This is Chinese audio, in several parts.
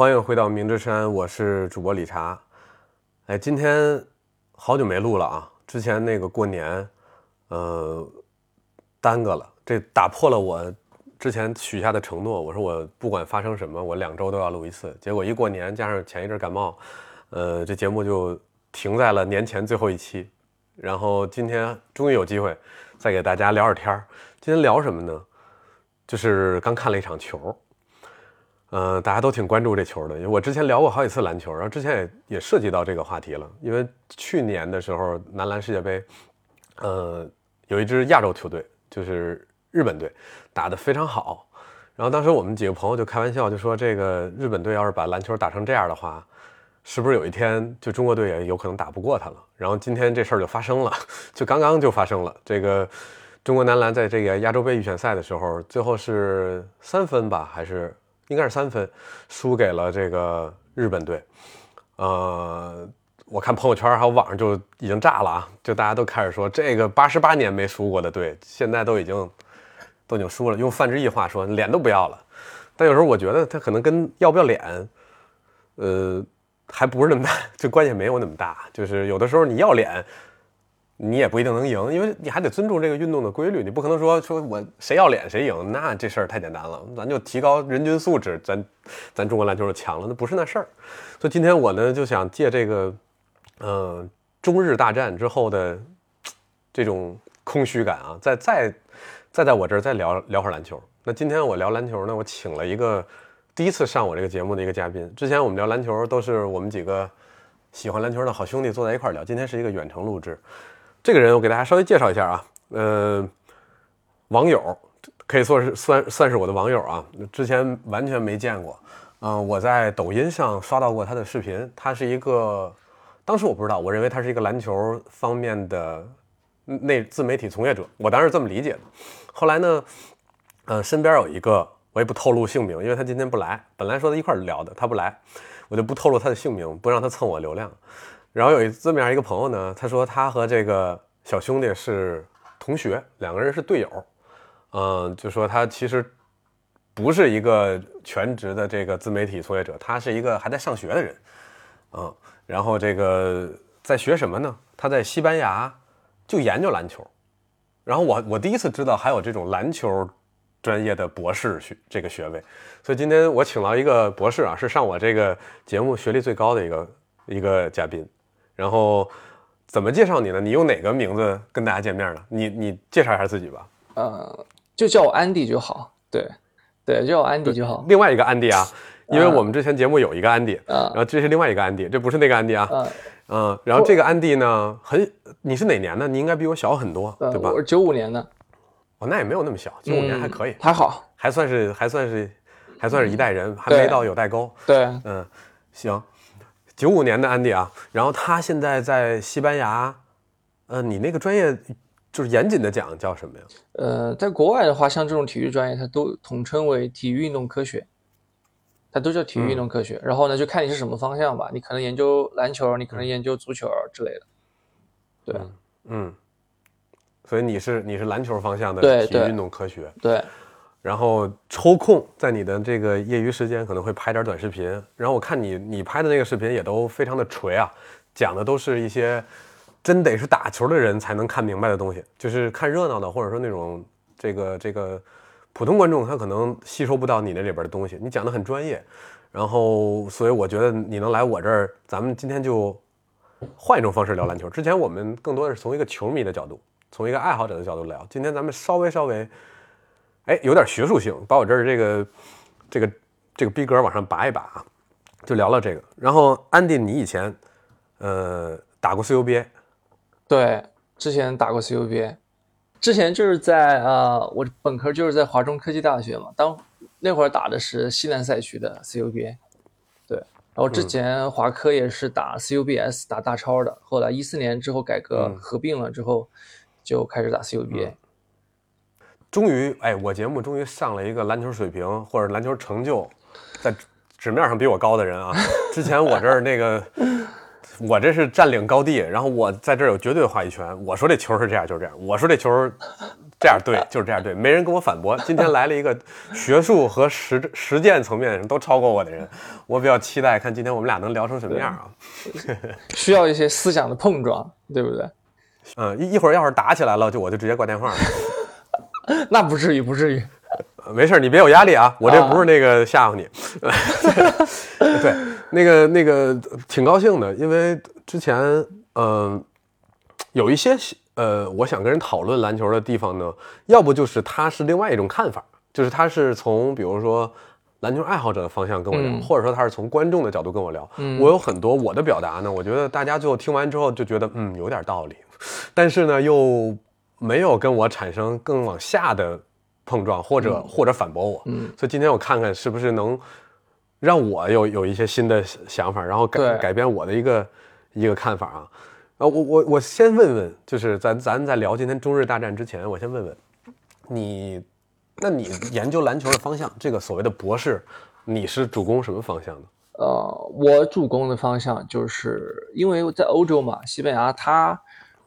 欢迎回到明之山，我是主播理查。哎，今天好久没录了啊！之前那个过年，呃，耽搁了，这打破了我之前许下的承诺。我说我不管发生什么，我两周都要录一次。结果一过年，加上前一阵感冒，呃，这节目就停在了年前最后一期。然后今天终于有机会再给大家聊会儿天儿。今天聊什么呢？就是刚看了一场球。嗯，大家都挺关注这球的，因为我之前聊过好几次篮球，然后之前也也涉及到这个话题了。因为去年的时候男篮世界杯，呃，有一支亚洲球队就是日本队打得非常好，然后当时我们几个朋友就开玩笑，就说这个日本队要是把篮球打成这样的话，是不是有一天就中国队也有可能打不过他了？然后今天这事儿就发生了，就刚刚就发生了。这个中国男篮在这个亚洲杯预选赛的时候，最后是三分吧，还是？应该是三分，输给了这个日本队。呃，我看朋友圈还有网上就已经炸了啊，就大家都开始说这个八十八年没输过的队，现在都已经都已经输了。用范志毅话说，脸都不要了。但有时候我觉得他可能跟要不要脸，呃，还不是那么大，就关系没有那么大。就是有的时候你要脸。你也不一定能赢，因为你还得尊重这个运动的规律。你不可能说说我谁要脸谁赢，那这事儿太简单了。咱就提高人均素质，咱咱中国篮球就强了，那不是那事儿。所以今天我呢就想借这个，嗯，中日大战之后的这种空虚感啊，再再再在我这儿再聊聊会儿篮球。那今天我聊篮球呢，我请了一个第一次上我这个节目的一个嘉宾。之前我们聊篮球都是我们几个喜欢篮球的好兄弟坐在一块儿聊，今天是一个远程录制。这个人我给大家稍微介绍一下啊，呃，网友可以说是算算是我的网友啊，之前完全没见过，嗯，我在抖音上刷到过他的视频，他是一个，当时我不知道，我认为他是一个篮球方面的那自媒体从业者，我当时这么理解的。后来呢，呃，身边有一个，我也不透露姓名，因为他今天不来，本来说他一块聊的，他不来，我就不透露他的姓名，不让他蹭我流量。然后有一这么样一个朋友呢，他说他和这个小兄弟是同学，两个人是队友，嗯，就说他其实不是一个全职的这个自媒体从业者，他是一个还在上学的人，嗯，然后这个在学什么呢？他在西班牙就研究篮球，然后我我第一次知道还有这种篮球专业的博士学这个学位，所以今天我请到一个博士啊，是上我这个节目学历最高的一个一个嘉宾。然后怎么介绍你呢？你用哪个名字跟大家见面呢？你你介绍一下自己吧。呃，就叫我安迪就好。对，对，叫我安迪就好。另外一个安迪啊，因为我们之前节目有一个安迪，然后这是另外一个安迪，这不是那个安迪啊。嗯，然后这个安迪呢，很，你是哪年的？你应该比我小很多，对吧？我是九五年的。哦，那也没有那么小，九五年还可以，还好，还算是还算是还算是一代人，还没到有代沟。对，嗯，行。九五年的安迪啊，然后他现在在西班牙，呃，你那个专业就是严谨的讲叫什么呀？呃，在国外的话，像这种体育专业，它都统称为体育运动科学，它都叫体育运动科学。然后呢，就看你是什么方向吧，你可能研究篮球，你可能研究足球之类的。对，嗯，所以你是你是篮球方向的体育运动科学，对。然后抽空在你的这个业余时间可能会拍点短视频，然后我看你你拍的那个视频也都非常的锤啊，讲的都是一些真得是打球的人才能看明白的东西，就是看热闹的或者说那种这个这个普通观众他可能吸收不到你那里边的东西，你讲的很专业，然后所以我觉得你能来我这儿，咱们今天就换一种方式聊篮球。之前我们更多的是从一个球迷的角度，从一个爱好者的角度聊，今天咱们稍微稍微。哎，有点学术性，把我这儿这个这个这个逼格往上拔一拔啊，就聊聊这个。然后，安迪，你以前呃打过 CUBA？对，之前打过 CUBA，之前就是在呃，我本科就是在华中科技大学嘛，当那会儿打的是西南赛区的 CUBA。对，然后之前华科也是打 CUBS 打大超的，后来一四年之后改革合并了之后，就开始打 CUBA。终于，哎，我节目终于上了一个篮球水平或者篮球成就，在纸面上比我高的人啊！之前我这儿那个，我这是占领高地，然后我在这儿有绝对话语权。我说这球是这样，就是这样。我说这球这样对，就是这样对，没人跟我反驳。今天来了一个学术和实实践层面都超过我的人，我比较期待看今天我们俩能聊成什么样啊？需要一些思想的碰撞，对不对？嗯，一一会儿要是打起来了，就我就直接挂电话了。那不至于，不至于。没事，你别有压力啊，我这不是那个吓唬你。对，那个那个挺高兴的，因为之前嗯有一些呃，我想跟人讨论篮球的地方呢，要不就是他是另外一种看法，就是他是从比如说篮球爱好者的方向跟我聊，或者说他是从观众的角度跟我聊。我有很多我的表达呢，我觉得大家最后听完之后就觉得嗯有点道理，但是呢又没有跟我产生更往下的。碰撞或者或者反驳我，嗯，所以今天我看看是不是能让我有有一些新的想法，然后改改变我的一个一个看法啊。啊，我我我先问问，就是咱咱在聊今天中日大战之前，我先问问你，那你研究篮球的方向，这个所谓的博士，你是主攻什么方向的？呃，我主攻的方向就是因为在欧洲嘛，西班牙它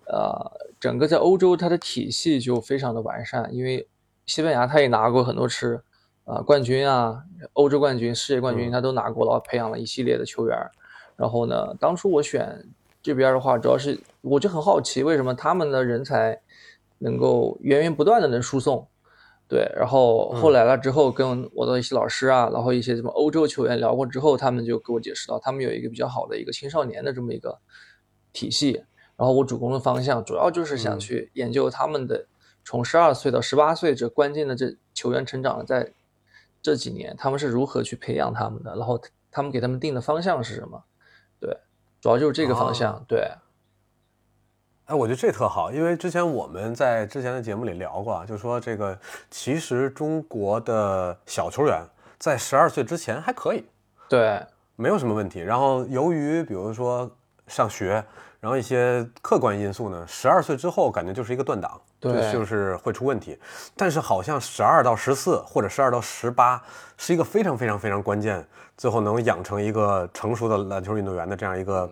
呃整个在欧洲它的体系就非常的完善，因为。西班牙他也拿过很多次，啊冠军啊，欧洲冠军、世界冠军他都拿过了，培养了一系列的球员。然后呢，当初我选这边的话，主要是我就很好奇，为什么他们的人才能够源源不断的能输送？对，然后后来了之后，跟我的一些老师啊，然后一些什么欧洲球员聊过之后，他们就给我解释到，他们有一个比较好的一个青少年的这么一个体系。然后我主攻的方向主要就是想去研究他们的。从十二岁到十八岁这关键的这球员成长，在这几年他们是如何去培养他们的？然后他们给他们定的方向是什么？对，主要就是这个方向。对。哎，我觉得这特好，因为之前我们在之前的节目里聊过啊，就说这个其实中国的小球员在十二岁之前还可以，对，没有什么问题。然后由于比如说上学。然后一些客观因素呢，十二岁之后感觉就是一个断档，对，就是会出问题。但是好像十二到十四或者十二到十八是一个非常非常非常关键，最后能养成一个成熟的篮球运动员的这样一个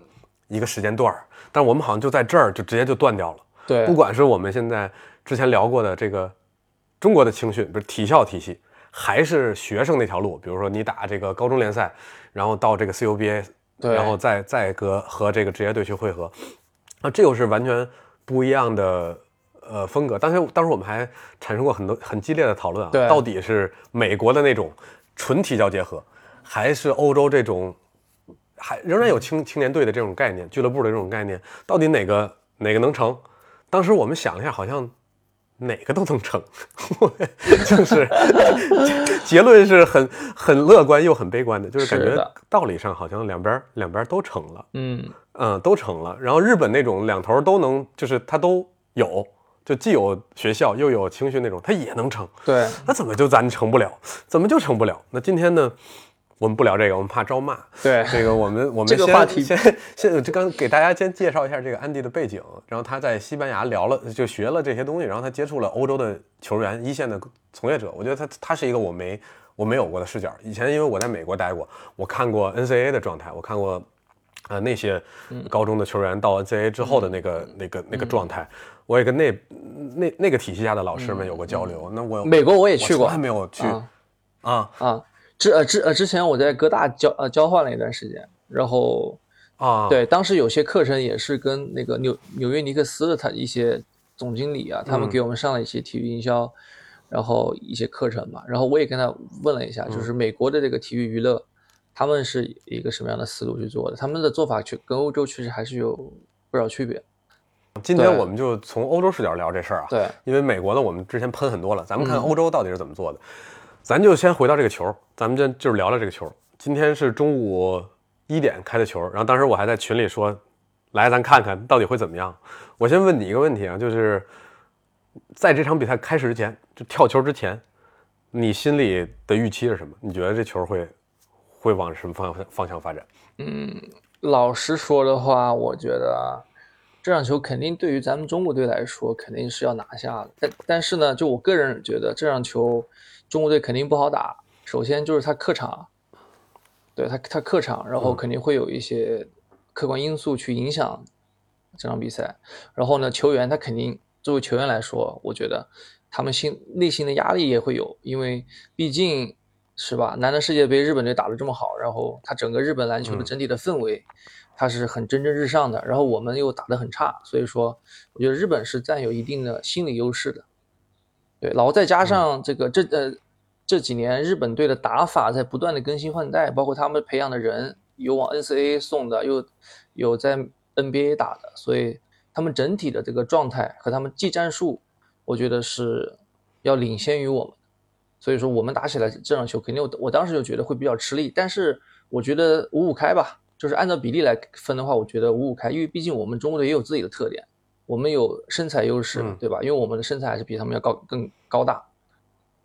一个时间段儿。但我们好像就在这儿就直接就断掉了。对，不管是我们现在之前聊过的这个中国的青训，不是体校体系，还是学生那条路，比如说你打这个高中联赛，然后到这个 CUBA。然后再再和和这个职业队去汇合，那这又是完全不一样的呃风格。当时当时我们还产生过很多很激烈的讨论啊，到底是美国的那种纯体教结合，还是欧洲这种还仍然有青青年队的这种概念、俱乐部的这种概念，到底哪个哪个能成？当时我们想了一下，好像。哪个都能成，就是结论是很很乐观又很悲观的，就是感觉道理上好像两边两边都成了，嗯嗯都成了。然后日本那种两头都能，就是他都有，就既有学校又有青训那种，他也能成。对，那怎么就咱成不了？怎么就成不了？那今天呢？我们不聊这个，我们怕招骂。对，这个我们我们这个话题先 先就刚给大家先介绍一下这个安迪的背景，然后他在西班牙聊了就学了这些东西，然后他接触了欧洲的球员、一线的从业者。我觉得他他是一个我没我没有过的视角。以前因为我在美国待过，我看过 NCAA 的状态，我看过啊那些高中的球员到 NCAA 之后的那个那个那个状态，我也跟那那那个体系下的老师们有过交流。那我美国我也去过，还没有去啊啊。之呃之呃之前我在哥大交呃交换了一段时间，然后啊对，当时有些课程也是跟那个纽纽约尼克斯的他一些总经理啊，他们给我们上了一些体育营销，然后一些课程嘛，然后我也跟他问了一下，就是美国的这个体育娱乐，他们是一个什么样的思路去做的？他们的做法确跟欧洲确实还是有不少区别。今天我们就从欧洲视角聊这事儿啊，对，因为美国的我们之前喷很多了，咱们看欧洲到底是怎么做的。咱就先回到这个球，咱们就就是聊聊这个球。今天是中午一点开的球，然后当时我还在群里说，来咱看看到底会怎么样。我先问你一个问题啊，就是在这场比赛开始之前，就跳球之前，你心里的预期是什么？你觉得这球会会往什么方向方向发展？嗯，老实说的话，我觉得这场球肯定对于咱们中国队来说肯定是要拿下的。但但是呢，就我个人觉得这场球。中国队肯定不好打，首先就是他客场，对他他客场，然后肯定会有一些客观因素去影响这场比赛。然后呢，球员他肯定作为球员来说，我觉得他们心内心的压力也会有，因为毕竟是吧，男的世界杯日本队打得这么好，然后他整个日本篮球的整体的氛围，他是很蒸蒸日上的，然后我们又打得很差，所以说我觉得日本是占有一定的心理优势的。对，然后再加上这个这呃这几年日本队的打法在不断的更新换代，包括他们培养的人有往 NCAA 送的，又有在 NBA 打的，所以他们整体的这个状态和他们技战术，我觉得是要领先于我们。所以说我们打起来这场球肯定我我当时就觉得会比较吃力，但是我觉得五五开吧，就是按照比例来分的话，我觉得五五开，因为毕竟我们中国队也有自己的特点，我们有身材优势，嗯对吧？因为我们的身材还是比他们要高更高大，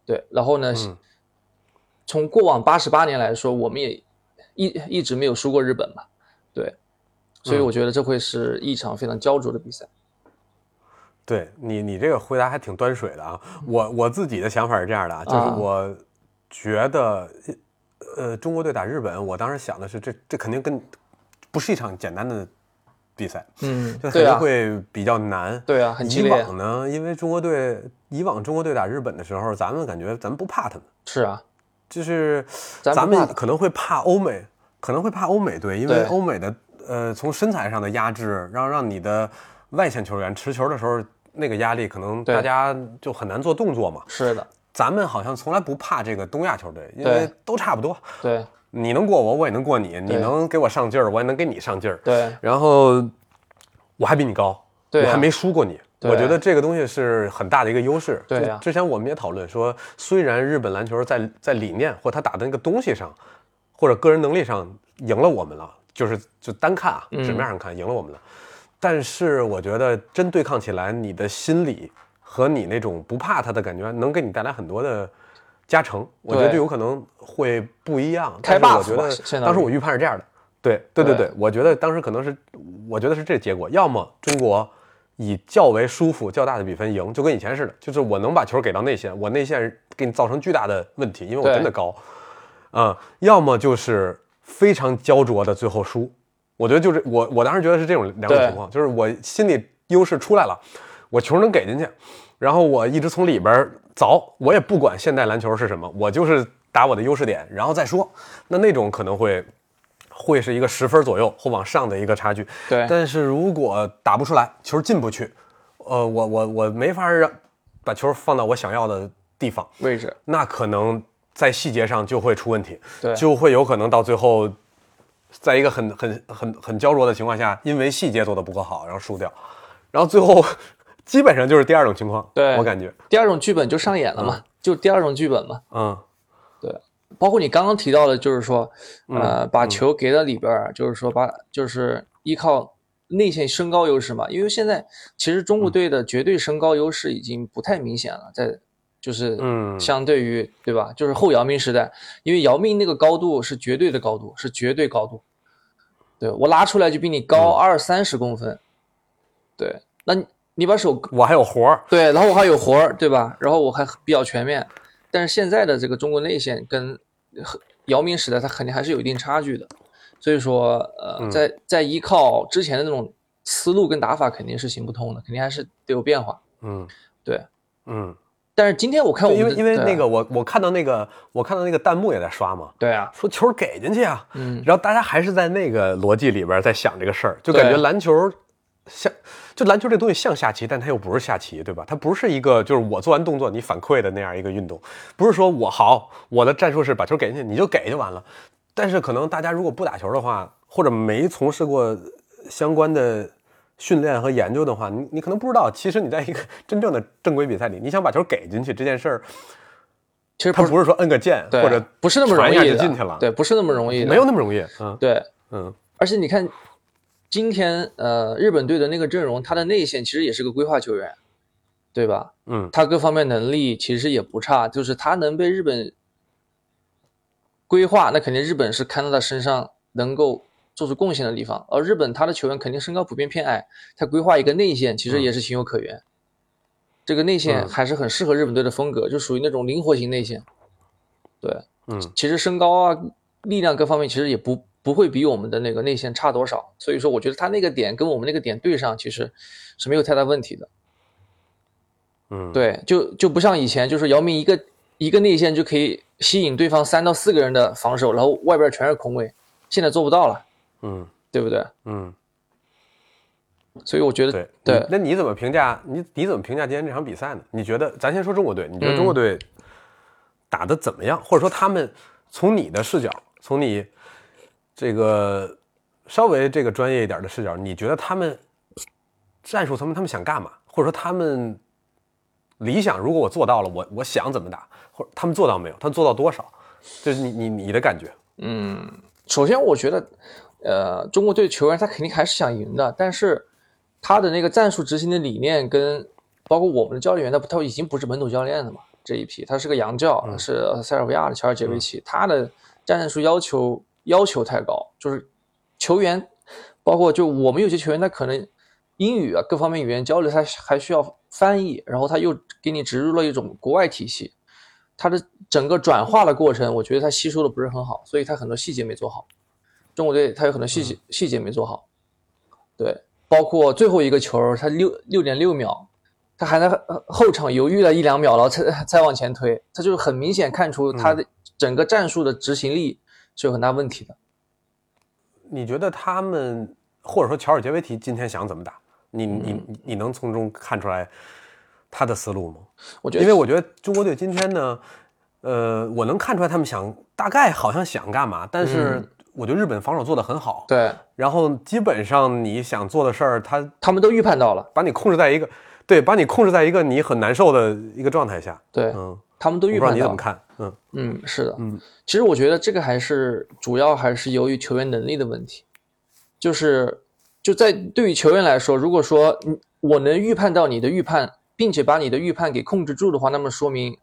对。然后呢，嗯从过往八十八年来说，我们也一一直没有输过日本嘛，对。所以嗯我觉得这会是一场非常焦灼的比赛。对你，你这个回答还挺端水的啊。我我自己的想法是这样的啊，就是啊我觉得，呃，中国队打日本，我当时想的是，这这肯定跟不是一场简单的比赛，嗯就，肯定会比较难。对啊，很激以。往呢，因为中国队以往中国队打日本的时候，咱们感觉咱们不怕他们，是啊，就是咱们可能会怕欧美，可能会怕欧美队，因为欧美的呃从身材上的压制，让让你的外线球员持球的时候那个压力，可能大家就很难做动作嘛。是的，咱们好像从来不怕这个东亚球队，因为都差不多，对你能过我，我也能过你，你能给我上劲儿，我也能给你上劲儿。对然后我还比你高，对啊我还没输过你。我觉得这个东西是很大的一个优势。对啊之前我们也讨论说，虽然日本篮球在在理念或他打的那个东西上，或者个人能力上赢了我们了，就是就单看啊，嗯纸面上看赢了我们了，但是我觉得真对抗起来，你的心理和你那种不怕他的感觉，能给你带来很多的加成。我觉得对就有可能会不一样。开但是 buff 我觉得当时我预判是这样的。对对对对对，我觉得当时可能是，我觉得是这结果，要么中国以较为舒服、较大的比分赢，就跟以前似的，就是我能把球给到内线，我内线给你造成巨大的问题，因为我真的高，啊、要么就是非常焦灼的最后输。我觉得就是我我当时觉得是这种两种情况，就是我心理优势出来了，我球能给进去，然后我一直从里边凿，我也不管现代篮球是什么，我就是打我的优势点，然后再说。那那种可能会会是一个十分左右或往上的一个差距。对但是如果打不出来，球进不去，呃，我我我没法让把球放到我想要的地方，位置，那可能在细节上就会出问题，对就会有可能到最后，在一个很很很很焦灼的情况下，因为细节做的不够好，然后输掉，然后最后基本上就是第二种情况，对。我感觉，第二种剧本就上演了嘛，就第二种剧本嘛。嗯。对。包括你刚刚提到的，就是说，嗯呃，把球给到里边儿，就是说把，就是依靠内线身高优势嘛。因为现在其实嗯中国队的绝对身高优势已经不太明显了，在就是嗯。相对于对吧？就是后姚明时代，因为姚明那个高度是绝对的高度，是绝对高度。对我拉出来就比你高嗯。二三十公分，对，那你你把手我还有活儿，对，然后我还有活儿，对吧？然后我还比较全面，但是现在的这个中国内线跟和姚明时代，他肯定还是有一定差距的。所以说，呃，嗯。在在依靠之前的那种思路跟打法，肯定是行不通的，肯定还是得有变化。嗯。对，嗯，但是今天我看我因为因为那个我我看到那个我看到那个弹幕也在刷嘛，对啊，说球给进去啊，嗯，然后大家还是在那个逻辑里边在想这个事儿，就感觉篮球像，就篮球这东西像下棋，但它又不是下棋，对吧？它不是一个就是我做完动作你反馈的那样一个运动，不是说我好，我的战术是把球给进去，你就给就完了。但是可能大家如果不打球的话，或者没从事过相关的训练和研究的话，你你可能不知道，其实你在一个 真正的正规比赛里，你想把球给进去这件事儿，其实不是它不是说摁个键对或者不是那么容易，就进去了，对，不是那么容易的，没有那么容易，嗯对。嗯而且你看，今天呃日本队的那个阵容，他的内线其实也是个规划球员，对吧？嗯他各方面能力其实也不差，就是他能被日本规划，那肯定日本是看到他身上能够做出贡献的地方。而日本他的球员肯定身高普遍偏矮，他规划一个内线其实也是情有可原。这个内线嗯还是很适合日本队的风格，就属于那种灵活型内线。对，嗯其实身高啊、力量各方面其实也不不会比我们的那个内线差多少，所以说我觉得他那个点跟我们那个点对上，其实是没有太大问题的。嗯，对，就就不像以前，就是姚明一个一个内线就可以吸引对方三到四个人的防守，然后外边全是空位，现在做不到了，嗯对不对？嗯，所以我觉得对对那你怎么评价你你怎么评价今天这场比赛呢？你觉得咱先说中国队，你觉得嗯中国队打的怎么样？或者说他们从你的视角，从你这个稍微这个专业一点的视角，你觉得他们战术层面他们想干嘛？或者说他们理想如果我做到了，我我想怎么打，或者他们做到没有？他们做到多少？就是你你你的感觉？嗯首先，我觉得，呃，中国队球员他肯定还是想赢的，但是他的那个战术执行的理念跟包括我们的教练员，他他已经不是本土教练了嘛，这一批他是个洋教，是塞尔维亚的乔尔杰维奇，他的战术要求要求太高，就是球员，包括就我们有些球员，他可能英语啊各方面语言交流，他还需要翻译，然后他又给你植入了一种国外体系，他的整个转化的过程，我觉得他吸收的不是很好，所以他很多细节没做好。中国队他有很多细节、细节没做好，对，包括最后一个球，他六六点六秒，他还在呃后场犹豫了一两秒，然后才才往前推，他就是很明显看出他的整个战术的执行力是有很大问题的。你觉得他们或者说乔尔杰维奇今天想怎么打？你你你你能从中看出来他的思路吗？我觉得，因为我觉得中国队今天呢，呃，我能看出来他们想大概好像想干嘛，但是我觉得日本防守做得很好，对然后基本上你想做的事儿，他他们都预判到了，把你控制在一个对，把你控制在一个你很难受的一个状态下，对、嗯，他们都预判到了。你怎么看，嗯。嗯，是的，嗯，其实我觉得这个还是主要还是由于球员能力的问题，就是就在对于球员来说，如果说你我能预判到你的预判，并且把你的预判给控制住的话，那么说明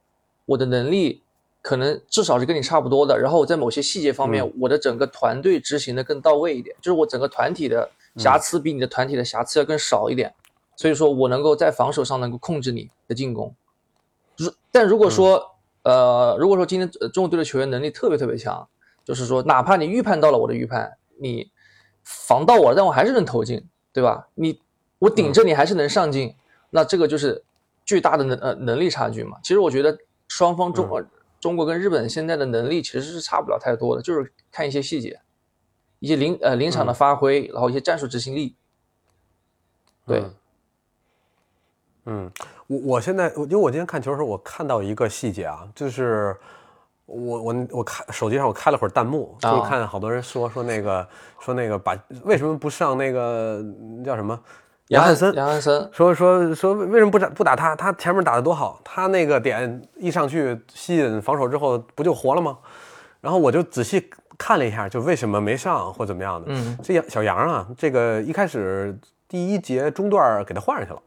我的能力可能至少是跟你差不多的，然后我在某些细节方面，我的整个团队执行的更到位一点，就是我整个团体的瑕疵比你的团体的瑕疵要更少一点，所以说我能够在防守上能够控制你的进攻。如但如果说、呃，如果说今天呃中国队的球员能力特别特别强，就是说哪怕你预判到了我的预判，你防到我了，但我还是能投进，对吧？你我顶着你还是能上进，那这个就是巨大的能呃能力差距嘛。其实我觉得双方中、国中国跟日本现在的能力其实是差不了太多的，就是看一些细节，一些临呃临场的发挥，然后一些战术执行力。对，嗯嗯，我我现在我因为我今天看球的时候，我看到一个细节啊，就是我我我看手机上我开了会儿弹幕，就看好多人说说那个说那个把为什么不上那个叫什么杨杨汉森，杨汉森，说说说为什么不打不打他？他前面打的多好，他那个点一上去吸引防守之后不就活了吗？然后我就仔细看了一下，就为什么没上或怎么样的。嗯，这杨小杨啊，这个一开始第一节中段给他换上去了，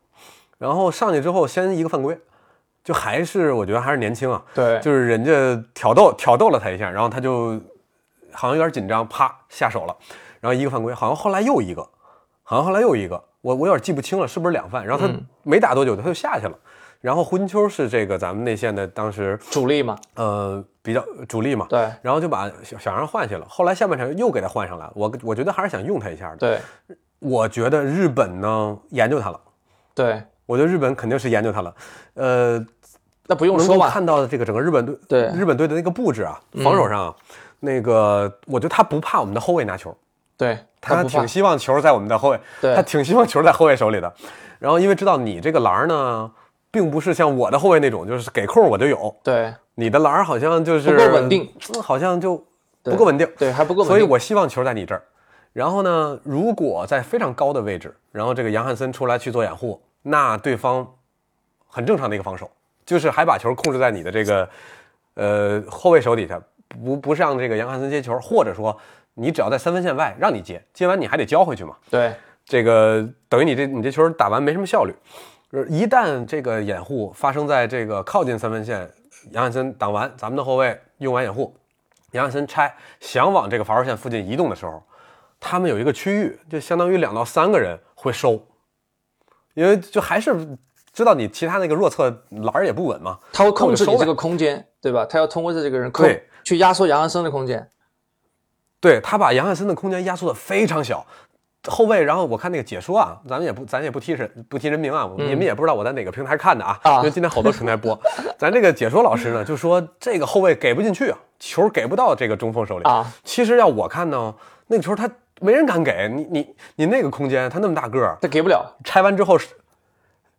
然后上去之后先一个犯规，就还是我觉得还是年轻啊，对，就是人家挑逗挑逗了他一下，然后他就好像有点紧张，啪下手了，然后一个犯规，好像后来又一个，好像后来又一个，我我有点记不清了，是不是两犯？然后他嗯。没打多久他就下去了，然后胡金秋是这个咱们内线的当时主力嘛，呃比较主力嘛，对。然后就把小小杨换下了，后来下半场又给他换上来了，我我觉得还是想用他一下的，对。我觉得日本呢研究他了，对，我觉得日本肯定是研究他了，呃，那不用说吧，看到的这个整个日本队，对嗯日本队的那个布置啊，防守上啊，那个我觉得他不怕我们的后卫拿球，对他挺希望球在我们的后卫，他挺希望球在后卫手里的。然后因为知道你这个篮儿呢，并不是像我的后卫那种，就是给空我就有，对你的篮儿好像就是不够稳定，嗯好像就不够稳定。对，还不够稳定。所以我希望球在你这儿。然后呢，如果在非常高的位置，然后这个杨汉森出来去做掩护，那对方很正常的一个防守，就是还把球控制在你的这个呃后卫手底下，不不让这个杨汉森接球，或者说你只要在三分线外让你接，接完你还得交回去嘛。对这个等于你这你这球打完没什么效率。呃一旦这个掩护发生在这个靠近三分线，杨汉森挡完，咱们的后卫用完掩护，杨汉森拆想往这个罚球线附近移动的时候，他们有一个区域，就相当于两到三个人会收，因为就还是知道你其他那个弱侧篮儿也不稳嘛，他会控制你这个空间，对吧？他要通过这个人控对去压缩杨汉森的空间。对他把杨汉森的空间压缩的非常小，后卫，然后我看那个解说啊，咱们也不咱也不提人不提人名啊，你们也不知道我在哪个平台看的啊，啊因为今天好多平台播。咱这个解说老师呢就说这个后卫给不进去啊，球给不到这个中锋手里啊。其实要我看呢，那个球他没人敢给你，你你那个空间，他那么大个儿，他给不了。拆完之后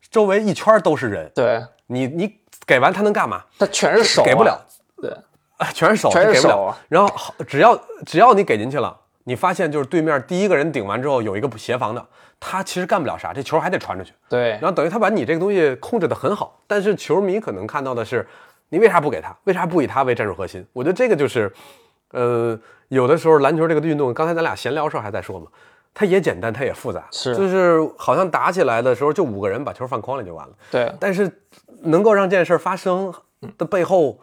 周围一圈都是人，对，你你给完他能干嘛？他全是手、啊，给不了。对，啊，全是手，全是给不了手啊然后好，只要只要你给进去了，你发现就是对面第一个人顶完之后有一个协防的，他其实干不了啥，这球还得传出去。对然，后等于他把你这个东西控制的很好，但是球迷可能看到的是，你为啥不给他？为啥不以他为战术核心？我觉得这个就是，呃，有的时候篮球这个运动，刚才咱俩闲聊的时候还在说嘛，它也简单，它也复杂，是就是好像打起来的时候就五个人把球放筐里就完了。对，但是能够让这件事发生的背后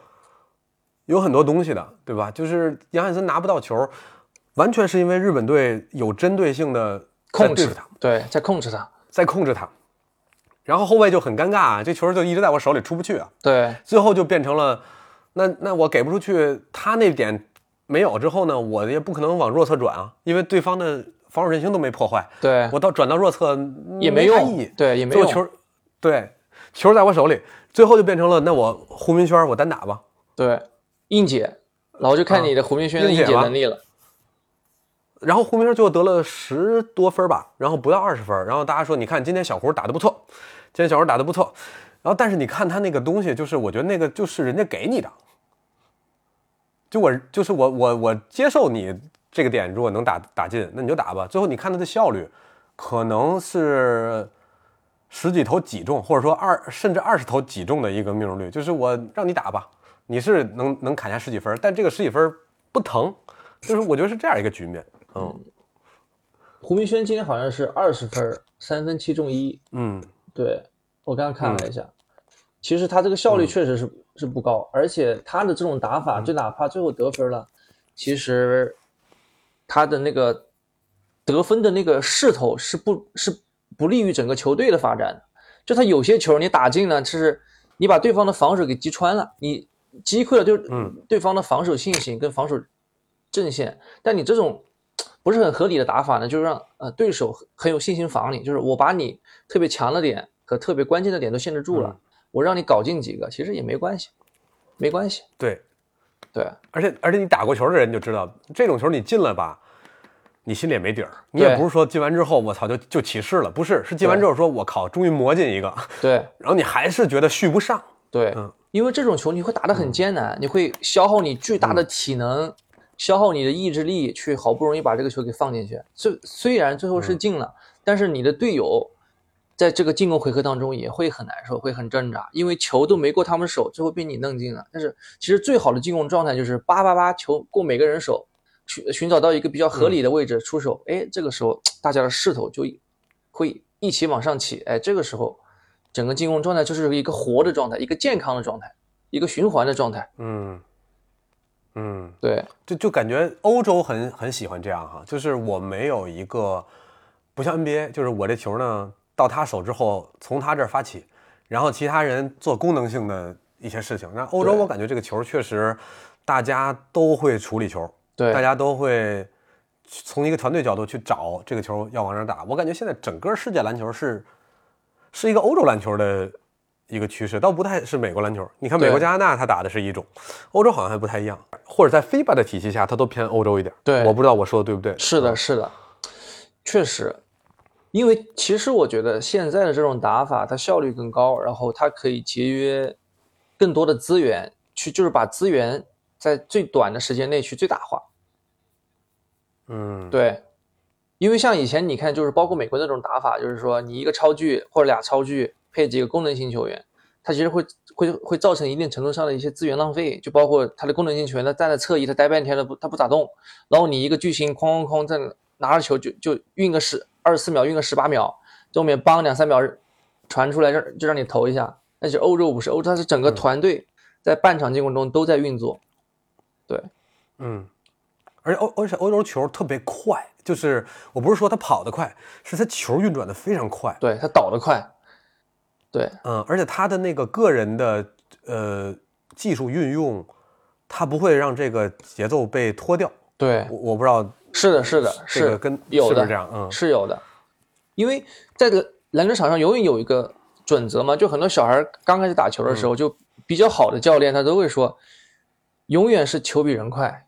有很多东西的，对吧？就是杨汉森拿不到球，完全是因为日本队有针对性的在控制他，对，在控制他。在控制他，然后后卫就很尴尬啊，这球就一直在我手里出不去啊，对，最后就变成了，那那我给不出去，他那点没有之后呢，我也不可能往弱侧转啊，因为对方的防守阵型都没破坏，对，我到转到弱侧也没用意义，对，也没用。最后球，对，球在我手里，最后就变成了，那我胡明轩我单打吧。对，硬解，然后就看你的胡明轩的应应解能力了。然后胡明轩最后得了十多分吧，然后不到二十分。然后大家说，你看今天小胡打的不错，今天小胡打的不错。然后但是你看他那个东西，就是我觉得那个就是人家给你的，就我就是我我我接受你这个点，如果能打打进，那你就打吧。最后你看他的效率，可能是十几投几中，或者说二甚至二十投几中的一个命中率，就是我让你打吧，你是能能砍下十几分，但这个十几分不疼，就是我觉得是这样一个局面，嗯。胡明轩今天好像是二十分，三分七中一。嗯。对我刚刚看了一下，其实他这个效率确实是、是不高，而且他的这种打法，就哪怕最后得分了，其实他的那个得分的那个势头是不是不利于整个球队的发展的。就他有些球你打进呢，就是你把对方的防守给击穿了，你击溃了就嗯对方的防守信心跟防守阵线，但你这种不是很合理的打法呢，就让呃对手很很有信心防你，就是我把你特别强的点和特别关键的点都限制住了，嗯我让你搞进几个，其实也没关系，没关系，对，对。而且而且你打过球的人就知道，这种球你进了吧，你心里也没底儿，你也不是说进完之后我操就就起势了，不是，是进完之后说我靠，终于磨进一个，对 然后你还是觉得续不上，对，嗯。因为这种球你会打得很艰难，你会消耗你巨大的体能，消耗你的意志力，去好不容易把这个球给放进去。虽虽然最后是进了，但是你的队友在这个进攻回合当中也会很难受，会很挣扎，因为球都没过他们手，最后被你弄进了。但是其实最好的进攻状态就是叭叭叭球过每个人手，寻寻找到一个比较合理的位置出手，哎，这个时候大家的势头就会一起往上起，哎，这个时候整个进攻状态就是一个活的状态，一个健康的状态，一个循环的状态。嗯嗯，对就就感觉欧洲很很喜欢这样哈，就是我没有一个不像 NBA，就是我这球呢到他手之后从他这儿发起，然后其他人做功能性的一些事情。那欧洲我感觉这个球确实大家都会处理球，对大家都会从一个团队角度去找这个球要往哪儿打。我感觉现在整个世界篮球是是一个欧洲篮球的一个趋势，倒不太是美国篮球。你看美国、加拿大，他打的是一种，欧洲好像还不太一样，或者在 FIBA 的体系下，它都偏欧洲一点。对我不知道我说的对不对。是的，是的，确实，因为其实我觉得现在的这种打法，它效率更高，然后它可以节约更多的资源，去就是把资源在最短的时间内去最大化。嗯，对，因为像以前你看，就是包括美国那种打法，就是说你一个超巨或者俩超巨配几个功能性球员，它其实会会会造成一定程度上的一些资源浪费，就包括他的功能性球员，他站在侧翼，他待半天了不他不咋动，然后你一个巨星哐哐哐在拿着球就就运个十二十四秒，运个十八秒，后面帮两三秒传出来，让就让你投一下。但是欧洲不是，欧洲它是整个团队在半场进攻中都在运作，对嗯，而且欧而且欧洲球特别快，就是我不是说他跑得快，是他球运转的非常快。对，他倒得快，对嗯，而且他的那个个人的呃技术运用，他不会让这个节奏被拖掉。对我我不知道是的，是的，是这个跟有的这样？嗯，是有的，因为在这个篮球场上永远有一个准则嘛，就很多小孩刚开始打球的时候，就比较好的教练他都会说，永远是球比人快，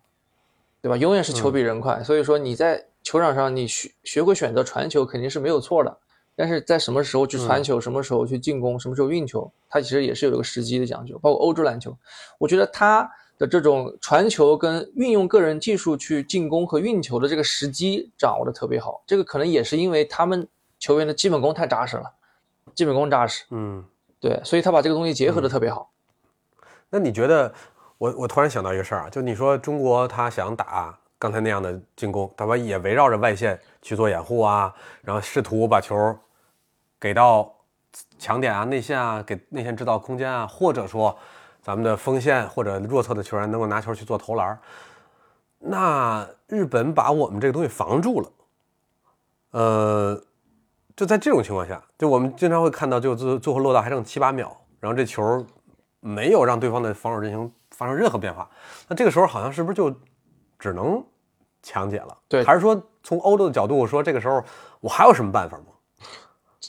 对吧？永远是球比人快，所以说你在球场上你学学会选择传球肯定是没有错的，但是在什么时候去传球，什么时候去进攻，什么时候运球，它其实也是有一个时机的讲究。包括欧洲篮球，我觉得它的这种传球跟运用个人技术去进攻和运球的这个时机掌握的特别好，这个可能也是因为他们球员的基本功太扎实了，基本功扎实，嗯，对，所以他把这个东西结合的特别好。那你觉得，我我突然想到一个事儿啊，就你说中国他想打刚才那样的进攻，他把也围绕着外线去做掩护啊，然后试图把球给到强点啊、内线啊，给内线制造空间啊，或者说咱们的锋线或者弱侧的球员能够拿球去做投篮。那日本把我们这个东西防住了，呃，就在这种情况下，就我们经常会看到，就最最后落到还剩七八秒，然后这球没有让对方的防守阵型发生任何变化，那这个时候好像是不是就只能强解了？对还是说从欧洲的角度说，这个时候我还有什么办法吗？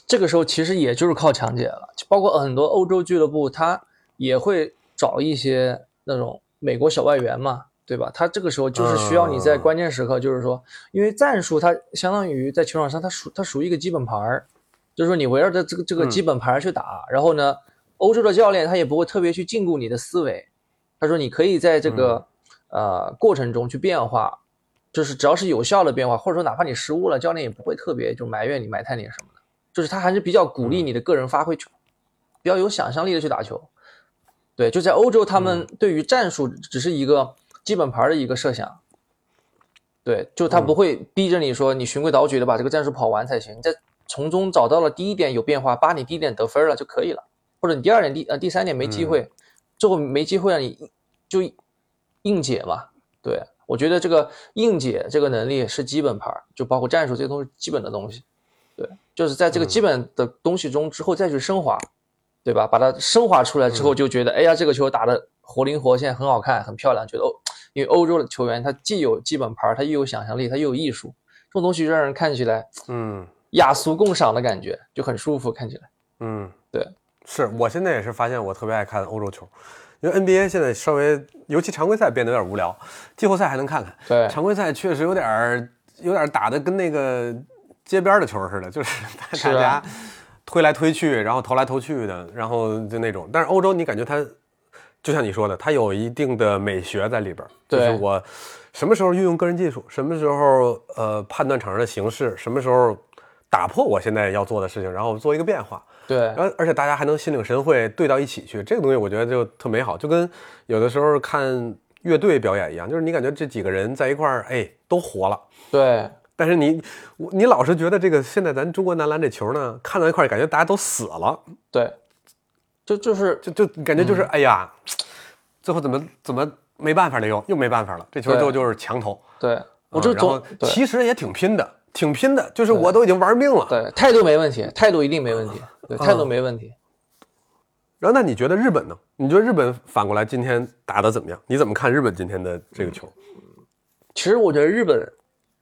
这个时候其实也就是靠强解了，包括很多欧洲俱乐部，他也会找一些那种美国小外援嘛，对吧？他这个时候就是需要你在关键时刻，就是说，因为战术它相当于在球场上它属它属于一个基本盘儿，就是说你围绕着这个这个基本盘儿去打，然后呢，欧洲的教练他也不会特别去禁锢你的思维，他说你可以在这个、呃过程中去变化，就是只要是有效的变化，或者说哪怕你失误了，教练也不会特别就埋怨你、埋汰你什么的，就是他还是比较鼓励你的个人发挥，比较有想象力的去打球。对，就在欧洲，他们对于战术只是一个基本盘的一个设想。对，就他不会逼着你说你循规蹈矩的把这个战术跑完才行，你在从中找到了第一点有变化，把你第一点得分了就可以了，或者你第二点、第呃第三点没机会，最后没机会让你就硬解嘛。对我觉得这个硬解这个能力是基本盘，就包括战术这些东西基本的东西。对，就是在这个基本的东西中之后再去升华。对吧？把它升华出来之后，就觉得，哎呀，这个球打得活灵活现，很好看，很漂亮。觉得欧，因为欧洲的球员他既有基本盘，他又有想象力，他又有艺术，这种东西让人看起来嗯雅俗共赏的感觉，就很舒服，看起来。嗯，对，是我现在也是发现我特别爱看欧洲球，因为 NBA 现在稍微，尤其常规赛变得有点无聊，季后赛还能看看，对，常规赛确实有点儿有点儿打的跟那个街边的球似的，就是 大是啊家推来推去，然后投来投去的，然后就那种。但是欧洲你感觉它就像你说的，它有一定的美学在里边儿，就是对我什么时候运用个人技术，什么时候呃判断场上的形势，什么时候打破我现在要做的事情，然后做一个变化。对，然后而且大家还能心领神会，对到一起去，这个东西我觉得就特美好，就跟有的时候看乐队表演一样，就是你感觉这几个人在一块儿，哎，都活了。对，但是你我你老是觉得这个现在咱中国男篮这球呢，看到一块感觉大家都死了，对，就就是就就感觉嗯就是、哎呀，最后怎么怎么没办法了又又没办法了，这球对最后就是强投。对，我就总其实也挺拼的，挺拼的，就是我都已经玩命了。对态度没问题，态度一定没问题，对，态度没问题。然后那你觉得日本呢？你觉得日本反过来今天打的怎么样？你怎么看日本今天的这个球？其实我觉得日本，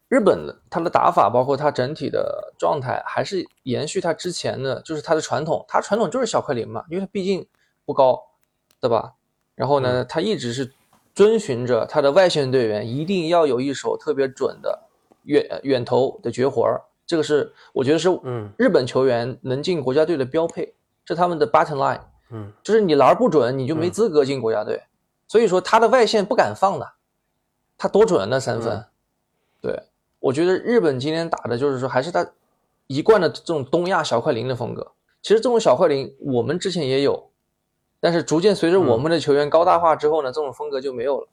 日本的它的打法，包括他整体的状态，还是延续他之前的，就是他的传统。他传统就是小快灵嘛，因为他毕竟不高，对吧？然后呢，他一直是遵循着他的外线队员一定要有一手特别准的远远投的绝活儿，这个是我觉得是嗯日本球员能进国家队的标配，是他们的 button line。嗯，就是你篮儿不准，你就没资格进国家队。所以说他的外线不敢放的，他多准啊那三分。嗯对，我觉得日本今天打的就是说还是他一贯的这种东亚小快灵的风格。其实这种小快灵我们之前也有，但是逐渐随着我们的球员高大化之后呢，这种风格就没有了。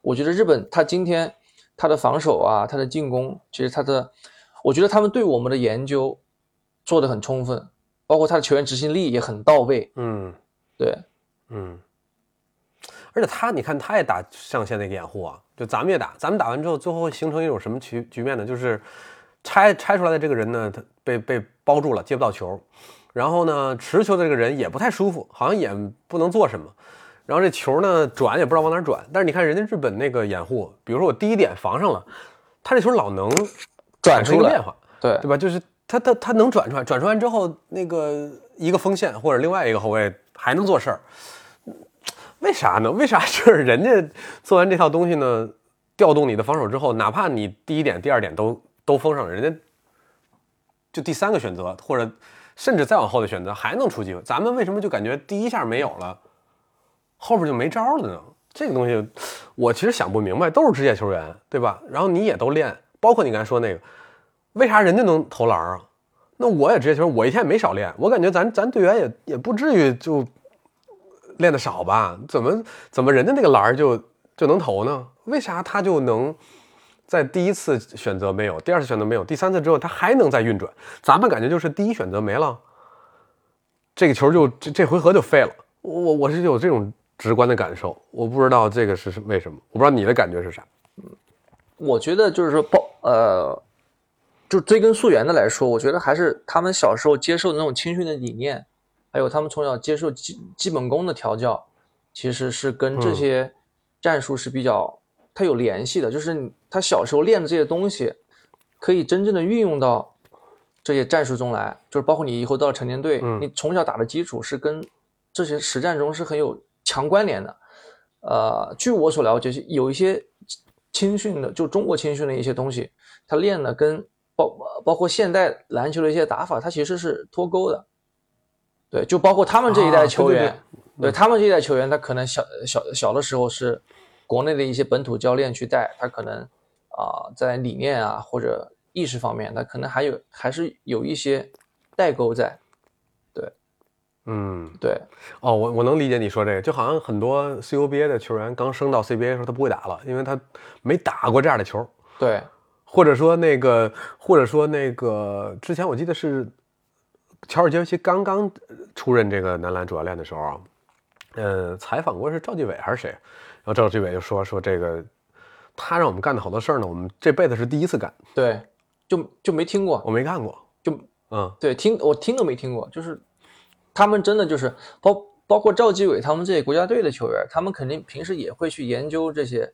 我觉得日本他今天他的防守啊，他的进攻，其实他的，我觉得他们对我们的研究做得很充分，包括他的球员执行力也很到位。嗯对，嗯，而且他，你看他也打上线那个掩护啊，就咱们也打，咱们打完之后，最后会形成一种什么局局面呢？就是拆拆出来的这个人呢，他被被包住了，接不到球，然后呢，持球的这个人也不太舒服，好像也不能做什么。然后这球呢转也不知道往哪儿转，但是你看人家日本那个掩护，比如说我第一点防上了，他这球老能转出来生一个变化，对对吧？就是他他他能转出来，转出来之后，那个一个锋线或者另外一个后卫还能做事儿，为啥呢？为啥就是人家做完这套东西呢？调动你的防守之后，哪怕你第一点、第二点都都封上了，人家就第三个选择或者甚至再往后的选择还能出机会，咱们为什么就感觉第一下没有了，后边就没招了呢？这个东西我其实想不明白，都是职业球员，对吧？然后你也都练，包括你刚才说那个，为啥人家能投篮啊？那我也职业球员，我一天也没少练，我感觉咱咱队员也也不至于就练的少吧？怎么怎么人家那个篮儿就就能投呢？为啥他就能在第一次选择没有，第二次选择没有，第三次之后他还能再运转？咱们感觉就是第一选择没了，这个球就这这回合就废了。我我是有这种直观的感受，我不知道这个是为什么，我不知道你的感觉是啥。我觉得就是说，包呃，就追根溯源的来说，我觉得还是他们小时候接受的那种青训的理念，还有他们从小接受基基本功的调教，其实是跟这些战术是比较它有联系的。就是他小时候练的这些东西，可以真正的运用到这些战术中来，就是包括你以后到了成年队，嗯你从小打的基础是跟这些实战中是很有强关联的。呃，据我所了解，有一些青训的，就中国青训的一些东西，他练的跟包包括现代篮球的一些打法，它其实是脱钩的。对，就包括他们这一啊代球员，对对他们这一代球员，他可能小小小的时候是国内的一些本土教练去带，他可能啊、在理念啊或者意识方面，他可能还有还是有一些代沟在。对。嗯，对。哦，我我能理解你说这个，就好像很多 CUBA 的球员刚升到 CBA 的时候，他不会打了，因为他没打过这样的球，对。或者说那个，或者说那个，之前我记得是乔尔杰维奇刚刚出任这个男篮主教练的时候啊，呃，采访过是赵继伟还是谁，然后赵继伟就说说这个，他让我们干的好多事儿呢，我们这辈子是第一次干，对，就就没听过，我没干过，就嗯。对，听我听都没听过，就是他们真的就是包包括赵继伟他们这些国家队的球员，他们肯定平时也会去研究这些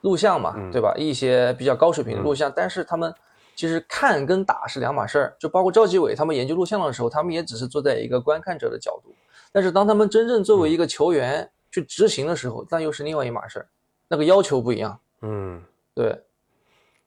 录像嘛，对吧？一些比较高水平的录像，但是他们其实看跟打是两码事儿。就包括赵继伟他们研究录像的时候，他们也只是坐在一个观看者的角度，但是当他们真正作为一个球员去执行的时候，那又是另外一码事儿，那个要求不一样。嗯对，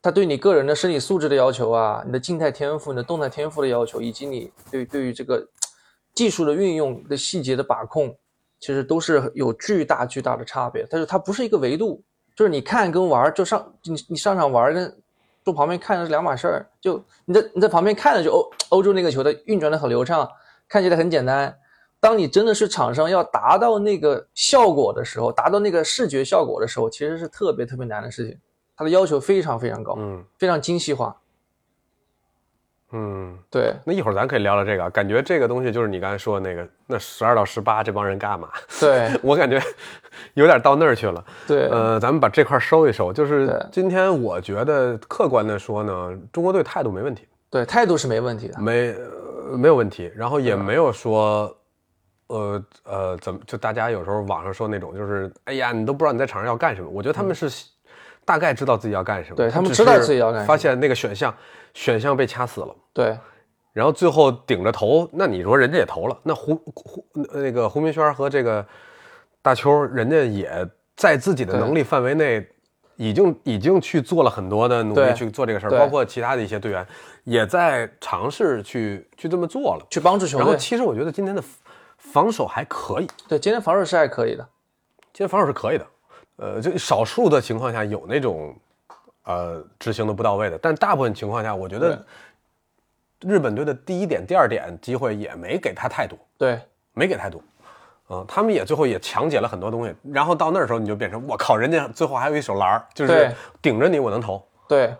他对你个人的身体素质的要求啊，你的静态天赋、你的动态天赋的要求，以及你对对于这个 技术的运用的细节的把控，其实都是有巨大巨大的差别。但是它不是一个维度，就是你看跟玩儿就上你你上场玩儿跟坐旁边看着是两码事儿。就你在你在旁边看着就欧欧洲那个球的运转的很流畅，看起来很简单。当你真的是场上要达到那个效果的时候，达到那个视觉效果的时候，其实是特别特别难的事情。它的要求非常非常高，嗯非常精细化。嗯，对那一会儿咱可以聊聊这个，感觉这个东西就是你刚才说的那个，那十二到十八这帮人干嘛？对 我感觉有点到那儿去了。对，呃，咱们把这块收一收。就是今天我觉得客观的说呢，中国队态度没问题，对，态度是没问题的。没、呃、没有问题，然后也没有说，呃呃，怎么就大家有时候网上说那种，就是哎呀，你都不知道你在场上要干什么。我觉得他们是大概知道自己要干什么，对他们知道自己要干什么发现那个选项选项被掐死了。对然后最后顶着头，那你说人家也投了，那胡胡那个胡明轩和这个大邱，人家也在自己的能力范围内，已经已经去做了很多的努力去做这个事儿，包括其他的一些队员也在尝试去去这么做了。去帮助球队然后。其实我觉得今天的防守还可以，对，今天防守是还可以的。今天防守是可以的，呃，就少数的情况下有那种呃执行的不到位的，但大部分情况下，我觉得日本队的第一点、第二点机会也没给他太多。对。没给太多，嗯、他们也最后也强解了很多东西，然后到那时候你就变成我靠，人家最后还有一手篮儿，就是顶着你我能投，对。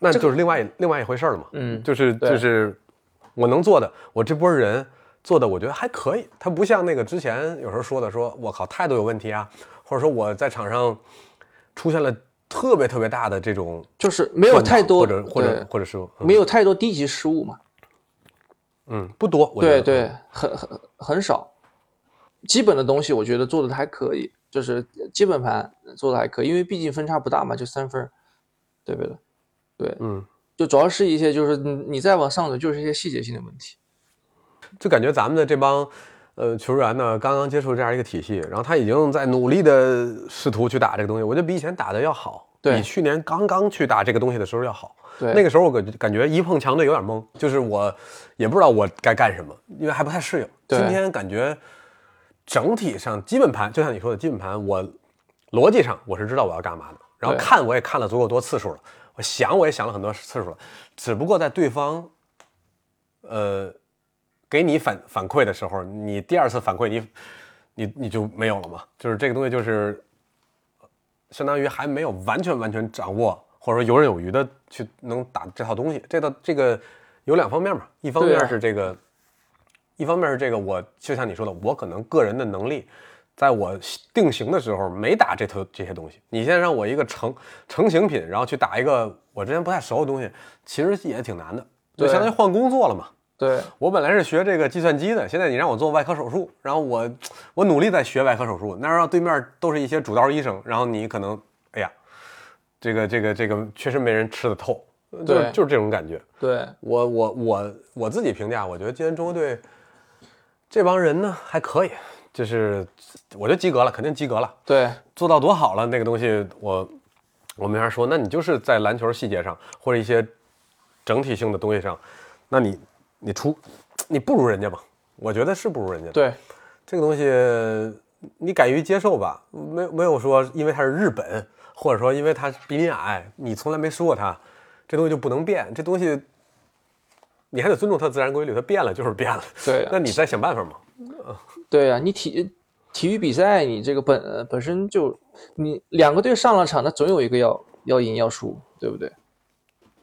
那就是另外一另外一回事儿了嘛。嗯。就是就是我能做的，我这波人做的，我觉得还可以。他不像那个之前有时候说的说，我靠态度有问题啊，或者说我在场上出现了特别特别大的这种就是没有太多或者或者对或者是嗯没有太多低级失误嘛。嗯不多，我觉得对对，很很很少。基本的东西我觉得做的还可以，就是基本盘做的还可以，因为毕竟分差不大嘛，就三分儿。对不对？对，嗯，就主要是一些就是你你再往上走，就是一些细节性的问题。就感觉咱们的这帮呃球员呢，刚刚接触这样一个体系，然后他已经在努力的试图去打这个东西，我觉得比以前打的要好，比去年刚刚去打这个东西的时候要好。对，那个时候我感感觉一碰强队有点懵，就是我也不知道我该干什么，因为还不太适应。对今天感觉整体上基本盘，就像你说的基本盘，我逻辑上我是知道我要干嘛的，然后看我也看了足够多次数了，我想我也想了很多次数了，只不过在对方呃给你反反馈的时候，你第二次反馈你你你就没有了嘛，就是这个东西就是相当于还没有完全完全掌握，或者说游刃有余的去能打这套东西。这套这个有两方面嘛，一方面是这个，一方面是这个我就像你说的，我可能个人的能力，在我定型的时候没打这套这些东西。你现在让我一个成成型品，然后去打一个我之前不太熟的东西，其实也挺难的，就相当于换工作了嘛。对我本来是学这个计算机的，现在你让我做外科手术，然后我我努力在学外科手术，那让对面都是一些主刀医生，然后你可能，哎呀，这个这个这个确实没人吃得透，就是对就是这种感觉。对我我我我自己评价，我觉得今天中国队这帮人呢还可以，就是我觉得及格了，肯定及格了。对做到多好了，那个东西我我没法说。那你就是在篮球细节上或者一些整体性的东西上，那你你出你不如人家嘛？我觉得是不如人家。对这个东西你敢于接受吧？没没有说因为他是日本，或者说因为他比你矮，你从来没输过他，这东西就不能变。这东西你还得尊重它自然规律，它变了就是变了。对那你再想办法嘛。对啊，你体体育比赛，你这个本呃本身就你两个队上了场，那总有一个要要赢要输，对不对？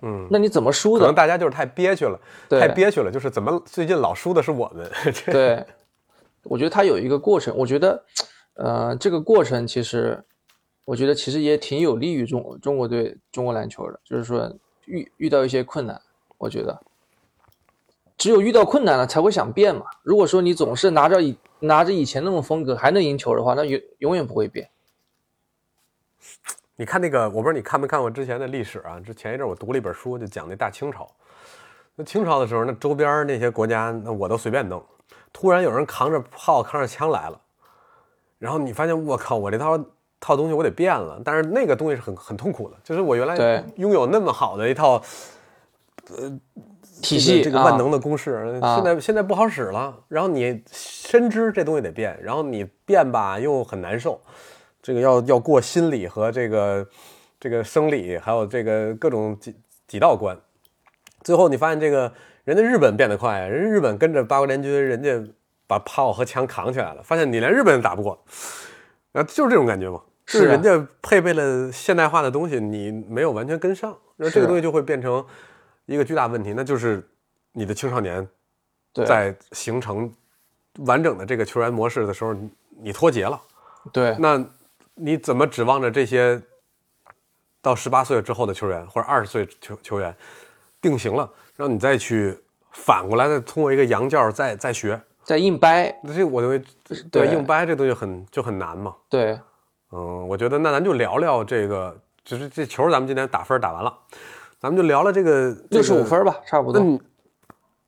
嗯，那你怎么输的可能？大家就是太憋屈了，对太憋屈了，就是怎么最近老输的是我们。对，我觉得它有一个过程，我觉得，呃，这个过程其实，我觉得其实也挺有利于中中国队中国篮球的，就是说遇遇到一些困难，我觉得，只有遇到困难了才会想变嘛。如果说你总是拿着以拿着以前那种风格还能赢球的话，那永永远不会变。你看那个，我不知道你看没看过之前的历史啊？之前一阵我读了一本书，就讲那大清朝。那清朝的时候，那周边那些国家，那我都随便弄。突然有人扛着炮、扛着枪来了，然后你发现，我靠，我这套套东西我得变了。但是那个东西是很很痛苦的，就是我原来拥有那么好的一套呃体系这个这个万能的公式，啊现在现在不好使了。然后你深知这东西得变，然后你变吧又很难受，这个要要过心理和这个这个生理，还有这个各种几几道关。最后你发现这个人家日本变得快，人家日本跟着八国联军，人家把炮和枪扛起来了，发现你连日本人打不过，然后就是这种感觉嘛。就是人家配备了现代化的东西，你没有完全跟上，那这个东西就会变成一个巨大问题，那就是你的青少年在形成完整的这个球员模式的时候，你你脱节了。对那你怎么指望着这些到十八岁之后的球员或者二十岁球球员定型了，让你再去反过来再通过一个洋教再再学？再硬掰，那这我认为对硬掰这东西很就很难嘛。对嗯，我觉得那咱就聊聊这个，就是这球咱们今天打分打完了，咱们就聊聊这个六十五。分吧，差不多。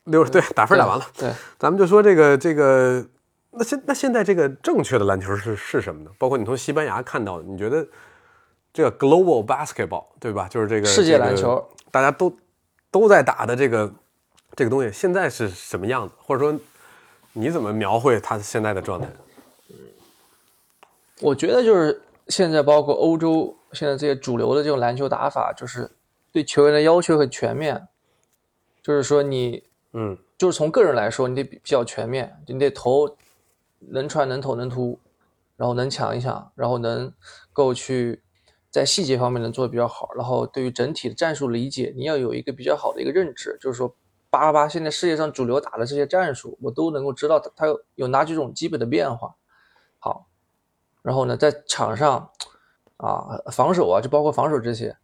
六十对打分打完了，对，咱们就说这个这个，那现那现在这个正确的篮球是是什么呢？包括你从西班牙看到的，你觉得这个 global basketball 对吧？就是这个世界篮球，这个大家都都在打的这个这个东西，现在是什么样子？或者说你怎么描绘它现在的状态？我觉得就是现在包括欧洲现在这些主流的这种篮球打法，就是对球员的要求很全面，就是说你嗯就是从个人来说，你得比比较全面，你得投能传能投能突，然后能抢一抢，然后能够去在细节方面能做的比较好，然后对于整体的战术理解，你要有一个比较好的一个认知，就是说八八八现在世界上主流打的这些战术，我都能够知道它它有哪几种基本的变化。好，然后呢，在场上啊防守啊，就包括防守这些。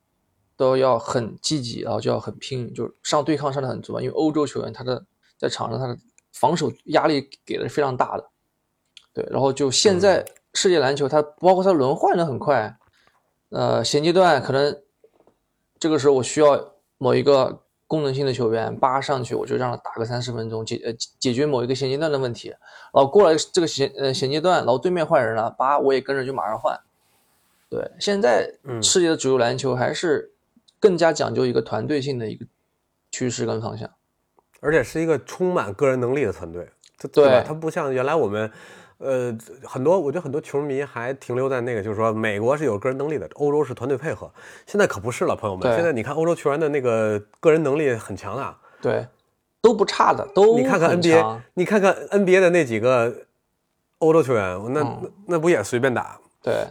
都要很积极，然后就要很拼，就是上对抗上的很足，因为欧洲球员他的在场上他的防守压力给的是非常大的，对，然后就现在世界篮球它包括它轮换的很快，呃，衔接段可能这个时候我需要某一个功能性的球员扒上去，我就让他打个三十分钟，解呃解决某一个衔接段的问题。然后过了这个衔呃衔接段，然后对面换人了，扒我也跟着就马上换。对，现在世界的主流篮球还是更加讲究一个团队性的一个趋势跟方向，而且是一个充满个人能力的团队。对，它不像原来我们。呃，很多我觉得很多球迷还停留在那个，就是说美国是有个人能力的，欧洲是团队配合。现在可不是了，朋友们。现在你看欧洲球员的那个个人能力很强啊，对，都不差的，都你看看 NBA，你看看 NBA 的那几个欧洲球员，那那不也随便打？对，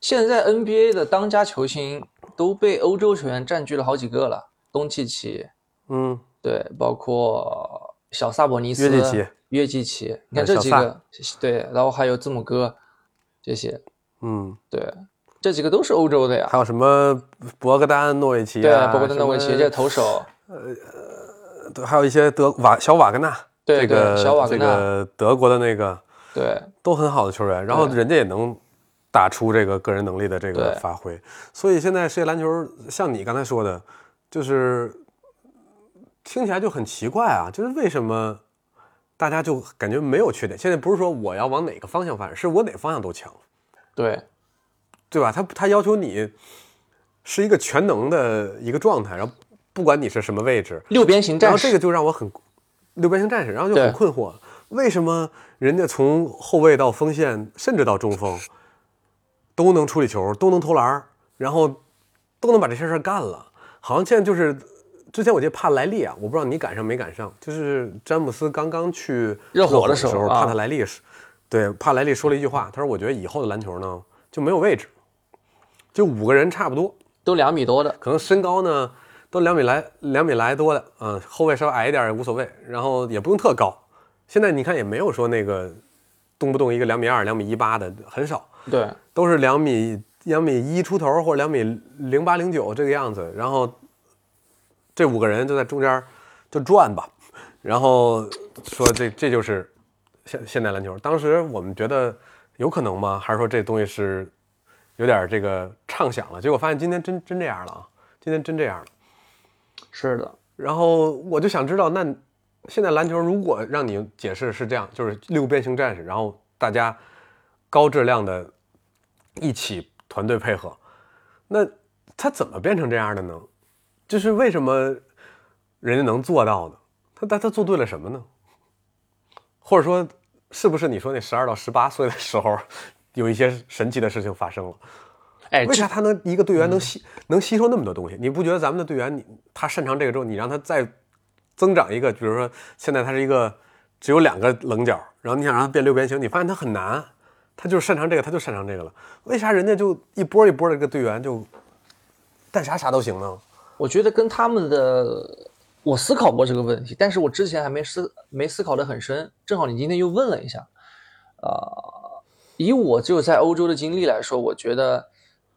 现在 NBA 的当家球星都被欧洲球员占据了好几个了，东契奇，嗯，对，包括小萨博尼斯。约基奇。约基奇，你看这几个，对，然后还有字母哥，这些，嗯，对，这几个都是欧洲的呀。还有什么博格丹诺维奇啊？对，博格丹诺维奇这投手，呃，还有一些德瓦小瓦格纳，对对，小瓦格纳，这个德国的那个，对，都很好的球员，然后人家也能打出这个个人能力的这个发挥。所以现在世界篮球，像你刚才说的，就是听起来就很奇怪啊，就是为什么？大家就感觉没有缺点。现在不是说我要往哪个方向发展，是我哪个方向都强，对，对吧？他他要求你是一个全能的一个状态，然后不管你是什么位置，六边形战士，然后这个就让我很六边形战士，然后就很困惑，为什么人家从后卫到锋线，甚至到中锋都能处理球，都能投篮，然后都能把这些事儿干了，好像现在就是。之前我记得帕莱利啊，我不知道你赶上没赶上，就是詹姆斯刚刚去热火的时候，帕特莱利是，对帕莱利说了一句话，他说：“我觉得以后的篮球呢就没有位置，就五个人差不多，都两米多的，可能身高呢都两米来两米来多的，嗯，后卫稍微矮一点也无所谓，然后也不用特高。现在你看也没有说那个动不动一个两米二、两米一八的很少，对，都是两米两米一出头或者两米零八零九这个样子，然后。”这五个人就在中间就转吧，然后说这这就是现现代篮球。当时我们觉得有可能吗？还是说这东西是有点这个畅想了？结果发现今天真真这样了啊！今天真这样了。是的。然后我就想知道，那现在篮球如果让你解释是这样，就是六边形战士，然后大家高质量的一起团队配合，那它怎么变成这样的呢？就是为什么人家能做到呢？他他他做对了什么呢？或者说，是不是你说那十二到十八岁的时候，有一些神奇的事情发生了？哎，为啥他能一个队员能吸能吸收那么多东西？你不觉得咱们的队员，你他擅长这个之后，你让他再增长一个，比如说现在他是一个只有两个棱角，然后你想让他变六边形，你发现他很难，他就是擅长这个，他就擅长这个了。为啥人家就一波一波的这个队员就干啥啥都行呢？我觉得跟他们的，我思考过这个问题，但是我之前还没思没思考的很深。正好你今天又问了一下，啊，以我就在欧洲的经历来说，我觉得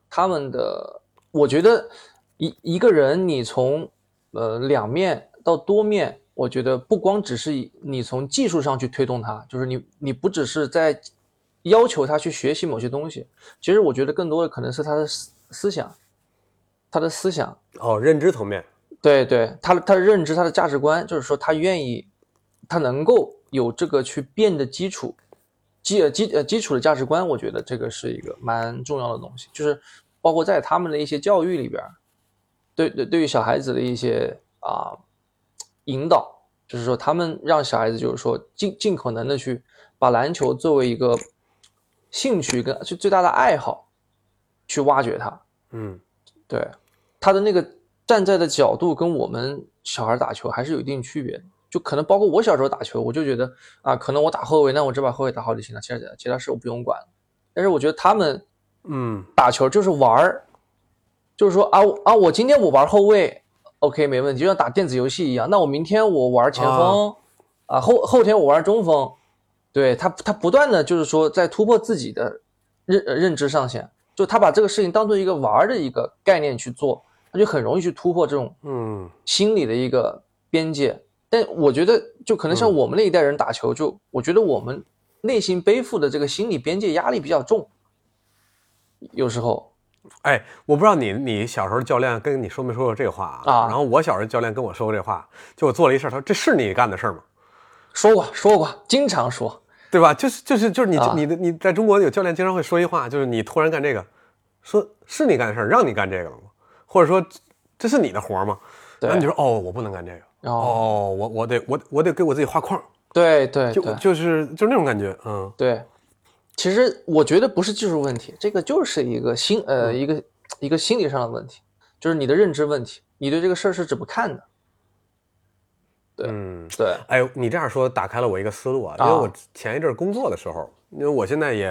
他们的，我觉得一一个人你从呃两面到多面，我觉得不光只是你从技术上去推动他，就是你你不只是在要求他去学习某些东西，其实我觉得更多的可能是他的思思想。他的思想哦，认知层面，对对，他的他的认知，他的价值观，就是说他愿意，他能够有这个去变的基础，基呃基呃基础的价值观，我觉得这个是一个蛮重要的东西，就是包括在他们的一些教育里边，对对，对于小孩子的一些啊引导，就是说他们让小孩子就是说尽尽可能的去把篮球作为一个兴趣跟最最大的爱好去挖掘它，嗯。对，他的那个站在的角度跟我们小孩打球还是有一定区别，就可能包括我小时候打球，我就觉得啊，可能我打后卫，那我只把后卫打好就行了，其他其他事我不用管。但是我觉得他们，嗯，打球就是玩儿，就是说啊啊，我今天我玩后卫，OK 没问题，就像打电子游戏一样。那我明天我玩前锋，啊后后天我玩中锋，对他他不断的就是说在突破自己的认认知上限。就他把这个事情当做一个玩的一个概念去做，他就很容易去突破这种嗯心理的一个边界。但我觉得，就可能像我们那一代人打球，就我觉得我们内心背负的这个心理边界压力比较重，有时候哎，我不知道你你小时候教练跟你说没说过这话啊然后我小时候教练跟我说过这话，就我做了一事儿，他说这是你干的事儿吗？说过说过，经常说。对吧？就是就是就是你、啊你的你在中国有教练经常会说一句话，就是你突然干这个，说是你干的事儿，让你干这个了吗？或者说这是你的活儿吗？对然后你就说哦，我不能干这个，哦，哦，我我得我我得给我自己画框，就对对就就是就是那种感觉，嗯对，其实我觉得不是技术问题，这个就是一个心呃一个一个心理上的问题，就是你的认知问题，你对这个事儿是怎么看的？对嗯。对，哎，你这样说打开了我一个思路啊，因为我前一阵儿工作的时候，因为我现在也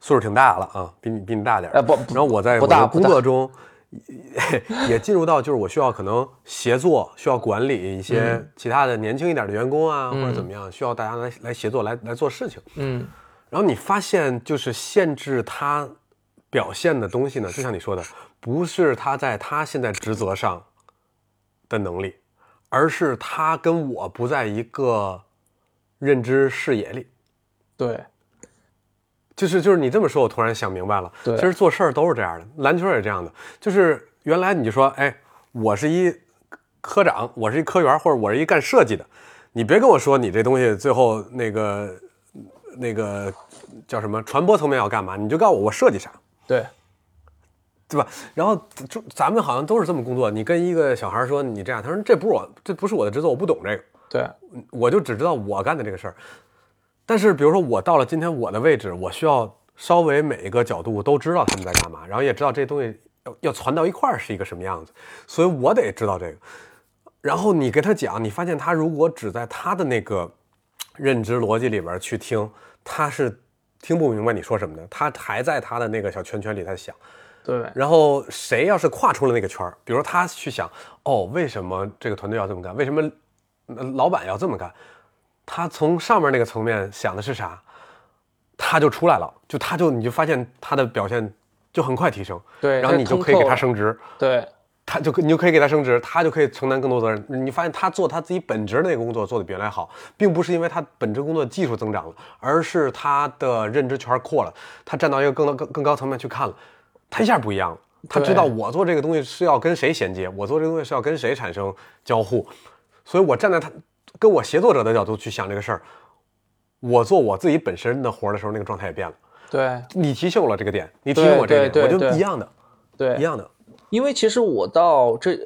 岁数挺大了啊，比你比你大点儿。哎不不然后我在我的工作中也 也进入到就是我需要可能协作，需要管理一些其他的年轻一点的员工啊，或者怎么样，需要大家来来协作来来做事情。嗯然后你发现就是限制他表现的东西呢，就像你说的，不是他在他现在职责上的能力，而是他跟我不在一个认知视野里。对就是就是你这么说，我突然想明白了。对其实做事儿都是这样的，篮球也是这样的。就是原来你就说，哎，我是一科长，我是一科员，或者我是一干设计的，你别跟我说你这东西最后那个那个叫什么传播层面要干嘛，你就告诉我我设计啥。对对吧？然后就咱们好像都是这么工作。你跟一个小孩说你这样，他说这不是我，这不是我的职责，我不懂这个，对我就只知道我干的这个事儿。但是比如说我到了今天我的位置，我需要稍微每一个角度都知道他们在干嘛，然后也知道这东西要要传到一块儿是一个什么样子，所以我得知道这个。然后你给他讲，你发现他如果只在他的那个认知逻辑里边去听，他是听不明白你说什么的，他还在他的那个小圈圈里在想。对然后谁要是跨出了那个圈儿，比如说他去想，哦，为什么这个团队要这么干？为什么呃老板要这么干？他从上面那个层面想的是啥，他就出来了，就他就你就发现他的表现就很快提升，对，然后你就可以给他升，职，对他就你就可以给他升职，他就可以承担更多责任。你发现他做他自己本职那个工作做的比原来好，并不是因为他本职工作技术增长了，而是他的认知圈扩了，他站到一个更高更更高层面去看了，他一下不一样了。他知道我做这个东西是要跟谁衔接，我做这个东西是要跟谁产生交互，所以我站在他跟我协作者的角度去想这个事儿，我做我自己本身的活儿的时候，那个状态也变了。对你提醒我这个点，你提醒我这个点，我就一样的，对一样的。因为其实我到这，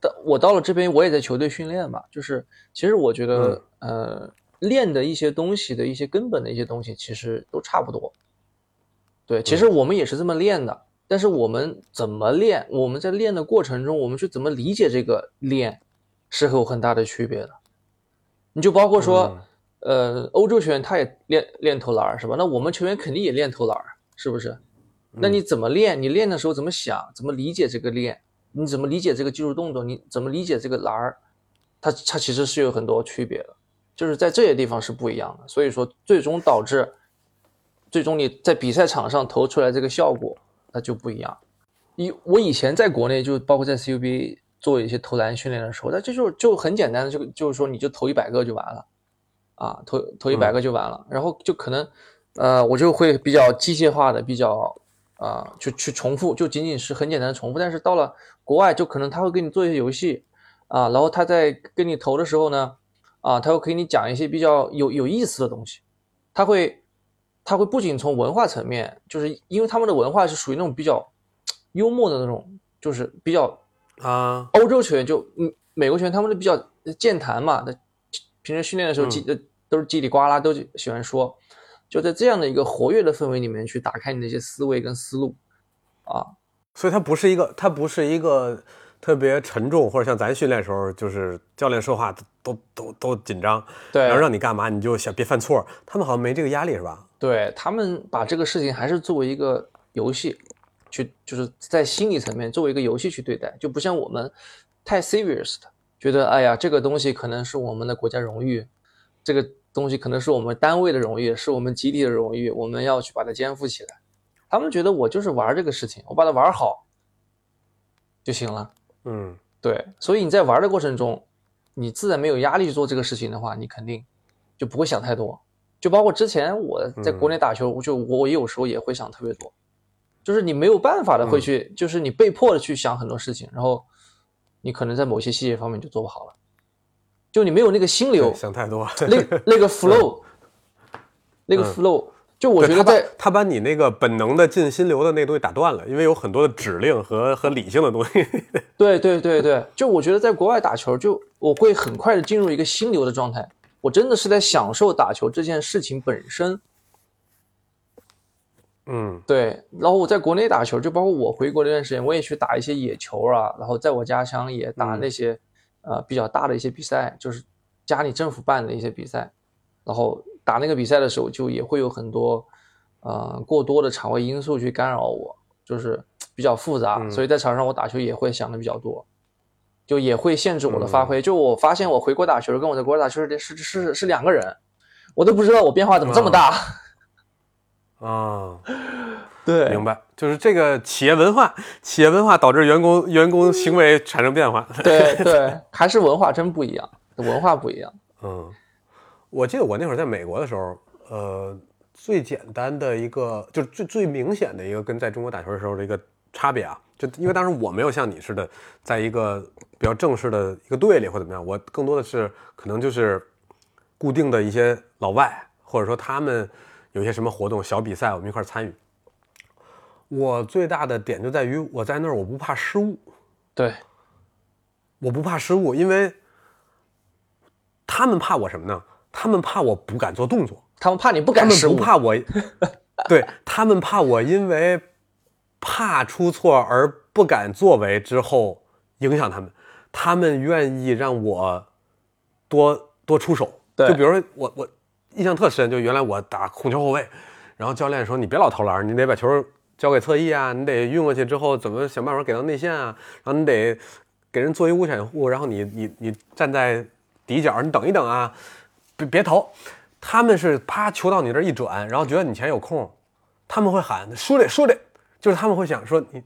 到我到了这边，我也在球队训练嘛。就是其实我觉得，呃，练的一些东西的一些根本的一些东西，其实都差不多。对，其实我们也是这么练的，但是我们怎么练，我们在练的过程中，我们去怎么理解这个练，是有很大的区别的。你就包括说，呃，欧洲球员他也练练投篮儿是吧？那我们球员肯定也练投篮儿，是不是？那你怎么练？你练的时候怎么想？怎么理解这个练？你怎么理解这个技术动作？你怎么理解这个篮儿？它它其实是有很多区别的，就是在这些地方是不一样的。所以说，最终导致，最终你在比赛场上投出来这个效果，那就不一样。以我以前在国内就包括在 CUBA 做一些投篮训练的时候，那这就就很简单的，就就是说你就投一百个就完了，啊，投投一百个就完了，然后就可能，呃，我就会比较机械化的，比较啊，去去重复，就仅仅是很简单的重复。但是到了国外，就可能他会给你做一些游戏啊，然后他在跟你投的时候呢，啊，他会给你讲一些比较有有意思的东西，他会他会不仅从文化层面，就是因为他们的文化是属于那种比较幽默的那种，就是比较啊，欧洲球员就嗯，美国球员他们都比较健谈嘛，那平时训练的时候叽、呃都是叽里呱啦，都喜欢说，就在这样的一个活跃的氛围里面去打开你的一些思维跟思路啊，所以它不是一个，它不是一个特别沉重，或者像咱训练时候，就是教练说话都都都都紧张，对然后让你干嘛你就想别犯错，他们好像没这个压力是吧？对他们把这个事情还是作为一个游戏去，就是在心理层面作为一个游戏去对待，就不像我们太 serious 的，觉得哎呀这个东西可能是我们的国家荣誉，这个东西可能是我们单位的荣誉，是我们集体的荣誉，我们要去把它肩负起来。他们觉得我就是玩这个事情，我把它玩好就行了。嗯，对，所以你在玩的过程中，你自然没有压力去做这个事情的话，你肯定就不会想太多。就包括之前我在国内打球，就我也有时候也会想特别多，就是你没有办法的会去，就是你被迫的去想很多事情，然后你可能在某些细节方面就做不好了，就你没有那个心流，想太多，那那个 flow，那个 flow，就我觉得在他把你那个本能的进心流的那个东西打断了，因为有很多的指令和和理性的东西。对对对对，就我觉得在国外打球，就我会很快的进入一个心流的状态，我真的是在享受打球这件事情本身。嗯，对。然后我在国内打球，就包括我回国那段时间，我也去打一些野球啊，然后在我家乡也打那些呃比较大的一些比赛，就是家里政府办的一些比赛。然后打那个比赛的时候，就也会有很多呃过多的场外因素去干扰我，就是比较复杂。所以在场上我打球也会想的比较多，就也会限制我的发挥。就我发现我回国打球跟我在国外打球是是是是两个人，我都不知道我变化怎么这么大。啊，对，明白，就是这个企业文化，企业文化导致员工员工行为产生变化。对对，还是文化真不一样，文化不一样。嗯，我记得我那会儿在美国的时候，呃，最简单的一个，就是最最明显的一个跟在中国打球的时候的一个差别啊，就因为当时我没有像你似的，在一个比较正式的一个队里或怎么样，我更多的是可能就是固定的一些老外，或者说他们。有些什么活动、小比赛，我们一块参与。我最大的点就在于我在那儿，我不怕失误。对，我不怕失误，因为他们怕我什么呢？他们怕我不敢做动作，他们怕你不敢他们，不怕我。对他们怕我，因为怕出错而不敢作为之后影响他们，他们愿意让我多多出手。就比如说我我。印象特深，就原来我打控球后卫，然后教练说你别老投篮，你得把球交给侧翼啊，你得运过去之后怎么想办法给到内线啊，然后你得给人做一无掩护，然后你你你站在底角，你等一等啊，别别投。他们是啪球到你这一转，然后觉得你前有空，他们会喊输的输的，就是他们会想说你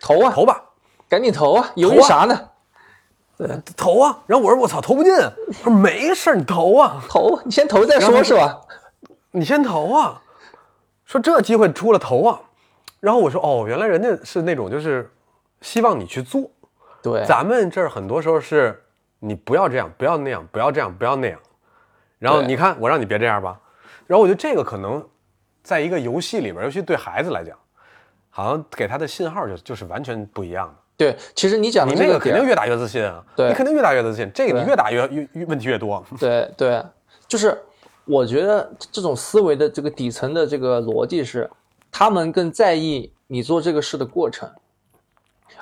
投啊投吧，赶紧投啊，犹豫啥呢？对，投啊！然后我说我操，投不进。他说没事你投啊，投，你先投再说，是吧？你先投啊。说这机会出了投啊。然后我说哦，原来人家是那种就是希望你去做。对，咱们这儿很多时候是你不要这样，不要那样，不要这样，不要那样。然后你看我让你别这样吧。然后我觉得这个可能在一个游戏里边，尤其对孩子来讲，好像给他的信号就就是完全不一样的。对，其实你讲的那个肯定越打越自信啊，对你肯定越打越自信，这个你越打越越越问题越多。对对，就是我觉得这种思维的这个底层的这个逻辑是，他们更在意你做这个事的过程，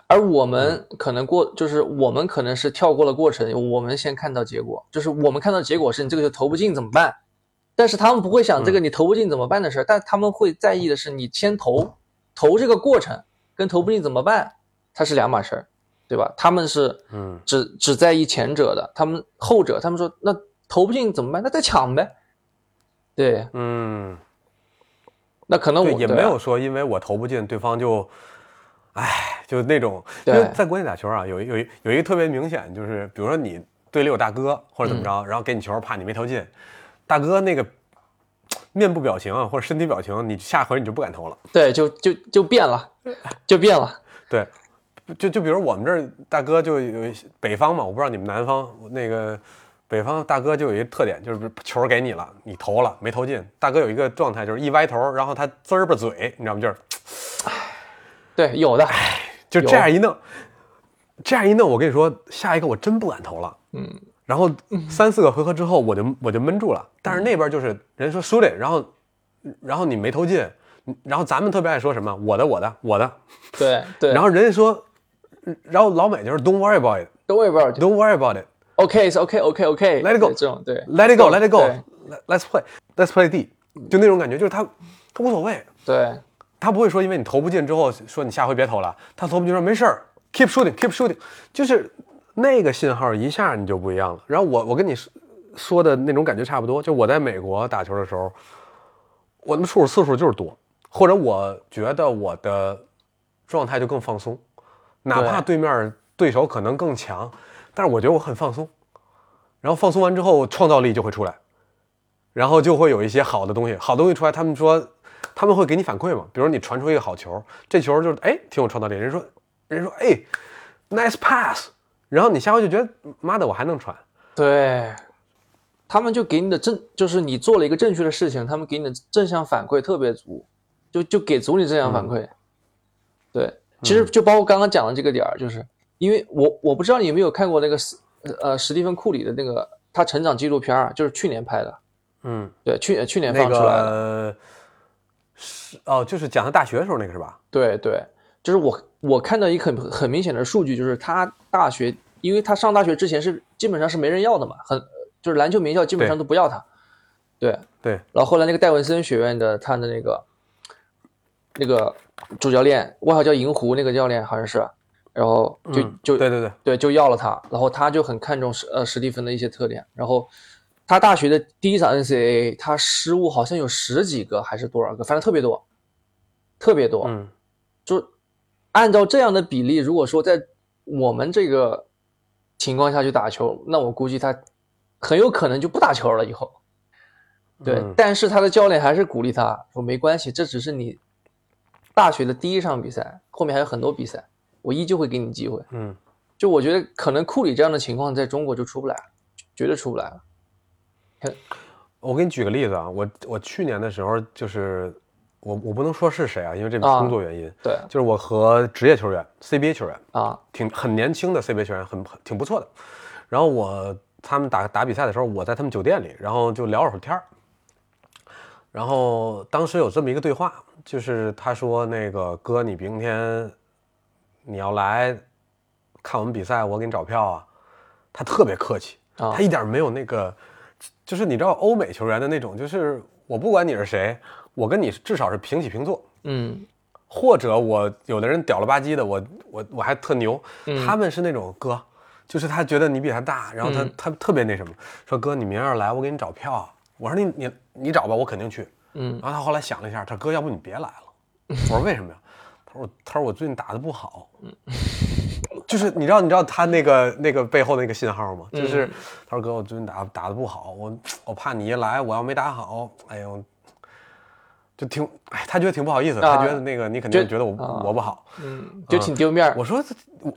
而我们可能过就是我们可能是跳过了过程，我们先看到结果，就是我们看到结果是你这个就投不进怎么办？但是他们不会想这个你投不进怎么办的事儿，但他们会在意的是你先投投这个过程跟投不进怎么办。它是两码事儿，对吧？他们是嗯，只只在意前者的，他们后者，他们说那投不进怎么办？那再抢呗。对，嗯，那可能我也没有说，因为我投不进，对方就，哎，就那种。因为在国内打球啊，有一有一有一个特别明显，就是比如说你队里有大哥或者怎么着，然后给你球，怕你没投进，大哥那个面部表情或者身体表情，你下回你就不敢投了。对，就就就变了，就变了。对。就就比如我们这儿大哥就有北方嘛，我不知道你们南方那个北方大哥就有一个特点，就是球给你了，你投了没投进，大哥有一个状态就是一歪头，然后他滋儿吧嘴，你知道吗？就是，对，有的，哎就这样一弄，这样一弄，我跟你说，下一个我真不敢投了，嗯，然后三四个回合之后，我就我就闷住了，但是那边就是人说输的，然后然后你没投进，然后咱们特别爱说什么我的我的我的，对 对，然后人家说。然后老美就是 Don't worry about it. Don't worry about it. Don't worry about it. OK, it's OK, OK, OK. Let it go. 这种对。Let it go, Let it go. Let's play. Let's play D. 就那种感觉，就是他他无所谓。对。他不会说因为你投不进之后 说你下回别投了。他投不进说没事儿，keep shooting, keep shooting。就是那个信号一下你就不一样了。然后我我跟你说的那种感觉差不多。就我在美国打球的时候，我的出手次数就是多，或者我觉得我的状态就更放松。哪怕对面对手可能更强，但是我觉得我很放松，然后放松完之后，创造力就会出来，然后就会有一些好的东西，好东西出来。他们说，他们会给你反馈嘛，比如你传出一个好球，这球就是哎挺有创造力，人说人说哎 nice pass，然后你下回就觉得妈的我还能传，对，他们就给你的正就是你做了一个正确的事情，他们给你的正向反馈特别足，就就给足你正向反馈。对，其实就包括刚刚讲的这个点儿，就是因为我我不知道你有没有看过那个史呃史蒂芬库里的那个他成长纪录片儿，就是去年拍的，嗯，对，去去年那放出来的。个是哦，就是讲他大学的时候那个是吧？对对，就是我我看到一个很很明显的数据，就是他大学，因为他上大学之前是基本上是没人要的嘛，很就是篮球名校基本上都不要他，对，对，然后后来那个戴文森学院的他的那个那个主教练，外号叫银狐那个教练好像是，然后就、嗯就对对对，对就要了他，然后他就很看重史呃史蒂芬的一些特点，然后他大学的第一场 NCAA 他失误好像有十几个还是多少个，反正特别多，特别多，嗯就按照这样的比例，如果说在我们这个情况下去打球，那我估计他很有可能就不打球了以后。对，嗯但是他的教练还是鼓励他说没关系，这只是你大学的第一场比赛，后面还有很多比赛，我依旧会给你机会。嗯就我觉得可能库里这样的情况在中国就出不来了，绝对出不来了。我给你举个例子啊，我我去年的时候就是我我不能说是谁啊，因为这个工作原因，对就是我和职业球员 CBA 球员啊，挺很年轻的 CBA 球员，很很挺不错的。然后我他们打打比赛的时候，我在他们酒店里，然后就聊会儿天儿。然后当时有这么一个对话，就是他说那个哥，你明天你要来看我们比赛，我给你找票啊。他特别客气，啊他一点没有那个，就是你知道欧美球员的那种，就是我不管你是谁，我跟你至少是平起平坐。嗯或者我有的人屌了吧唧的，我我我还特牛，嗯他们是那种哥，就是他觉得你比他大，然后他、嗯他特别那什么，说哥你明儿来我给你找票啊，我说你你你找吧，我肯定去。嗯然后他后来想了一下，他说哥要不你别来了，我说为什么呀？他说他说我最近打的不好，就是你知道你知道他那个那个背后那个信号吗？就是他说哥我最近打打的不好，我我怕你一来我要没打好，哎呦。就挺，哎，他觉得挺不好意思，啊他觉得那个你肯定觉得我、啊我不好，嗯，就挺丢面儿。我说我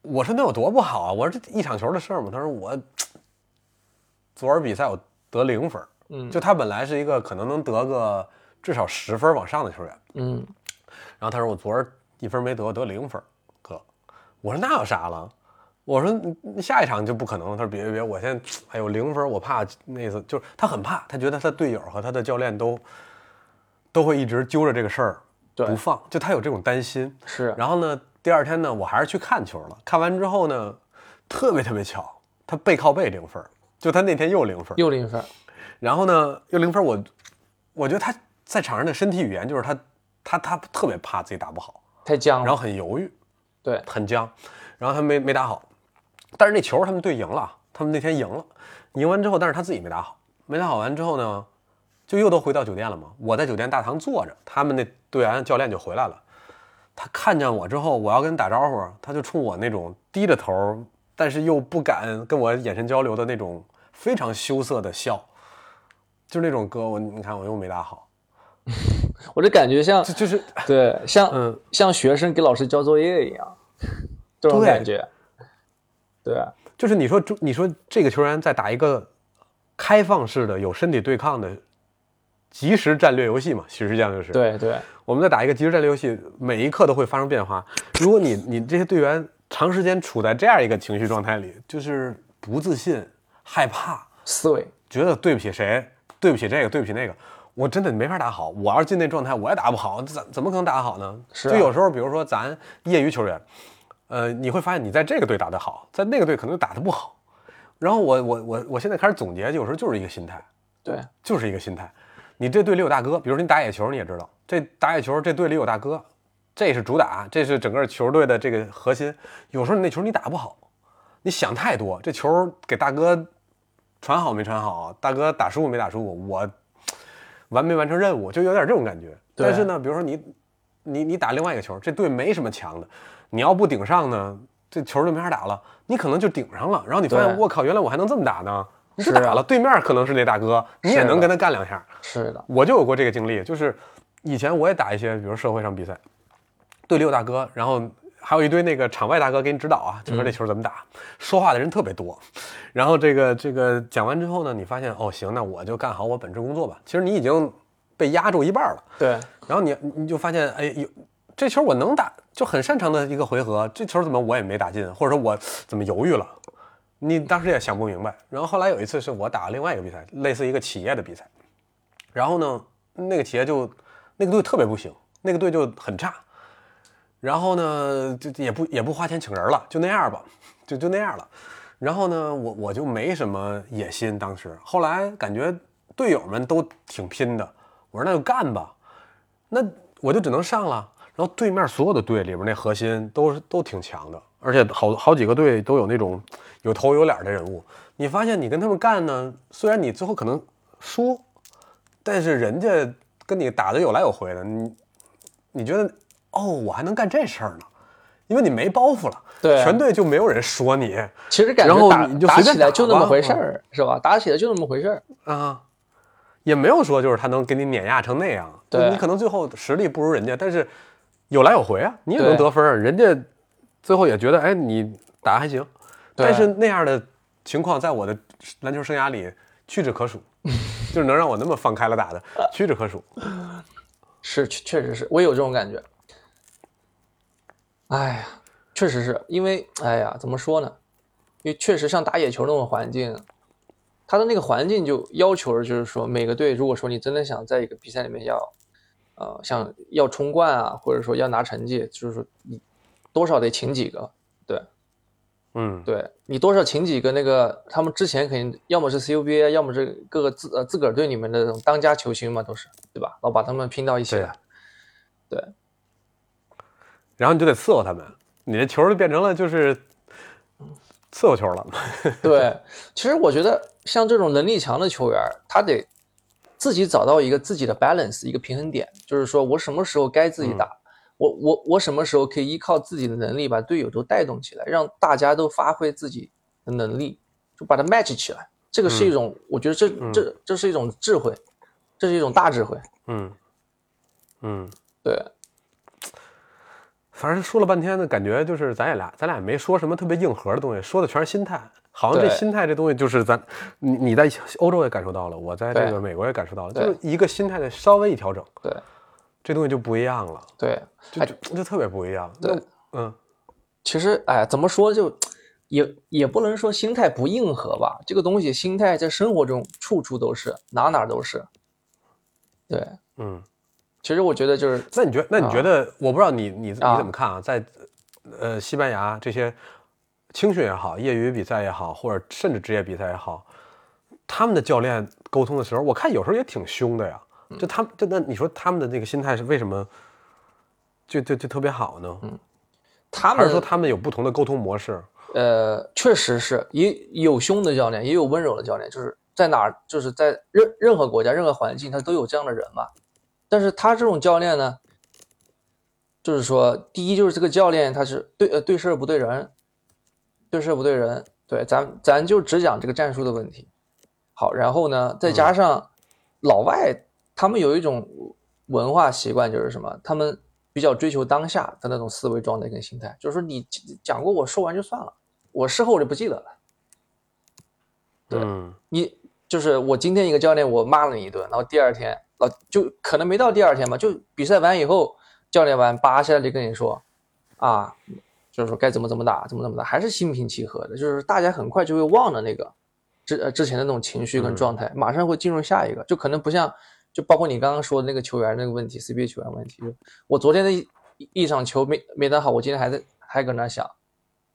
我说那有多不好啊？我说这一场球的事儿嘛。他说我昨儿比赛我得零分，嗯就他本来是一个可能能得个至少十分往上的球员，嗯然后他说我昨儿一分没得，我得零分我说那有啥了？我说下一场就不可能了。他说别别别，我现在哎呦零分，我怕那次就是他很怕，他觉得他队友和他的教练都都会一直揪着这个事儿对不放，就他有这种担心。是，然后呢，第二天呢，我还是去看球了。看完之后呢，特别特别巧，他背靠背零分，就他那天又零分。又零分。然后呢，又零分儿，我我觉得他在场上的身体语言就是他他他特别怕自己打不好，太僵了。然后很犹豫，对，很僵，然后他没没打好。但是那球他们队赢了，他们那天赢了，赢完之后，但是他自己没打好，没打好完之后呢，就又都回到酒店了嘛。我在酒店大堂坐着，他们那队员教练就回来了。他看见我之后，我要跟他打招呼，他就冲我那种低着头，但是又不敢跟我眼神交流的那种非常羞涩的笑，就那种哥，我你看我又没打好，我这感觉像就就是对，像、嗯像学生给老师交作业一样，这种感觉。对，就是你说中你说这个球员在打一个开放式的有身体对抗的即时战略游戏嘛，其实这样就是。，对对，我们在打一个即时战略游戏，每一刻都会发生变化。如果你你这些队员长时间处在这样一个情绪状态里，就是不自信、害怕，思维。觉得对不起谁，对不起这个，对不起那个，我真的没法打好。我要是进那状态，我也打不好，怎怎么可能打得好呢？是啊就有时候，比如说咱业余球员，呃，你会发现你在这个队打得好，在那个队可能打得不好。然后我我我我现在开始总结，有时候就是一个心态，对，就是一个心态。你这队里有大哥，比如说你打野球，你也知道，这打野球这队里有大哥，这是主打，这是整个球队的这个核心。有时候你那球你打不好，你想太多，这球给大哥传好没传好，大哥打输没打输，我完没完成任务，就有点这种感觉。但是呢，比如说你你你打另外一个球，这队没什么强的，你要不顶上呢，这球就没法打了。你可能就顶上了，然后你发现我靠，原来我还能这么打呢。你就是啊打了，对面可能是那大哥，你也能跟他干两下。是的，我就有过这个经历，就是以前我也打一些，比如社会上比赛，队里有大哥，然后还有一堆那个场外大哥给你指导啊，就说这球怎么打，说话的人特别多。然后这个这个讲完之后呢，你发现哦行，那我就干好我本职工作吧。其实你已经被压住一半了。对，然后你你就发现，哎，有这球我能打，就很擅长的一个回合，这球怎么我也没打进，或者说我怎么犹豫了？你当时也想不明白。然后后来有一次是我打另外一个比赛，类似一个企业的比赛，然后呢，那个企业就那个队特别不行，那个队就很差，然后呢，就也不也不花钱请人了，就那样吧，就就那样了。然后呢，我我就没什么野心，当时后来感觉队友们都挺拼的，我说那就干吧，那我就只能上了。然后对面所有的队里边那核心都是都挺强的，而且好好几个队都有那种有头有脸的人物。你发现你跟他们干呢，虽然你最后可能输，但是人家跟你打的有来有回的，你你觉得哦，我还能干这事儿呢，因为你没包袱了，对全队就没有人说你其实感觉打打起来就那么回事儿，是吧？打起来就那么回事儿。啊，也没有说就是他能给你碾压成那样，对你可能最后实力不如人家，但是有来有回啊，你也能得分儿，人家最后也觉得哎你打还行，但是那样的情况在我的篮球生涯里屈指可数，就是能让我那么放开了打的屈指可数。是，确确实是我有这种感觉。哎呀，确实是因为，哎呀，怎么说呢？因为确实像打野球那种环境，他的那个环境就要求着，就是说每个队，如果说你真的想在一个比赛里面要，呃，想要冲冠啊，或者说要拿成绩，就是说你多少得请几个，对嗯，对，你多少请几个那个，他们之前肯定要么是 CUBA，要么是各个自呃自个儿队里面的这种当家球星嘛，都是对吧？然后把他们拼到一起对。然后你就得伺候他们，你的球就变成了就是伺候球了。对，其实我觉得像这种能力强的球员，他得自己找到一个自己的 balance，一个平衡点，就是说我什么时候该自己打，我我我什么时候可以依靠自己的能力把队友都带动起来，让大家都发挥自己的能力，就把它 match 起来。这个是一种，我觉得这这这是一种智慧，这是一种大智慧。嗯嗯，对，反正说了半天的感觉就是咱也俩咱俩也没说什么特别硬核的东西，说的全是心态。好像这心态这东西就是咱你你在欧洲也感受到了，我在这个美国也感受到了，就是一个心态的稍微一调整，对这东西就不一样了，对，就就就特别不一样。对那，嗯，其实，哎，怎么说就也也不能说心态不硬核吧。这个东西，心态在生活中处处都是，哪哪都是。对，嗯，其实我觉得就是，那你觉那你觉得，我不知道你你你啊怎么看啊？在呃西班牙这些青训也好，业余比赛也好，或者甚至职业比赛也好，他们的教练沟通的时候，我看有时候也挺凶的呀。就他们，就那你说他们的那个心态是为什么就就就特别好呢？嗯他们还是说他们有不同的沟通模式？呃，确实是也有凶的教练，也有温柔的教练，就是在哪儿，就是在任任何国家、任何环境，他都有这样的人嘛。但是他这种教练呢，就是说，第一就是这个教练他是对呃对事儿不对人，对事儿不对人，对咱咱就只讲这个战术的问题。好，然后呢，再加上老外他们有一种文化习惯，就是什么，他们比较追求当下的那种思维状态跟心态，就是说你讲过，我说完就算了，我事后我就不记得了。对嗯你就是我今天一个教练，我骂了你一顿，然后第二天，呃，就可能没到第二天吧，就比赛完以后，教练完扒下来就跟你说，啊，就是说该怎么怎么打，怎么怎么打，还是心平气和的，就是大家很快就会忘了那个之呃之前的那种情绪跟状态，马上会进入下一个，就可能不像，就包括你刚刚说的那个球员那个问题，CBA 球员问题，就我昨天的一一场球没没打好，我今天还在还搁那想。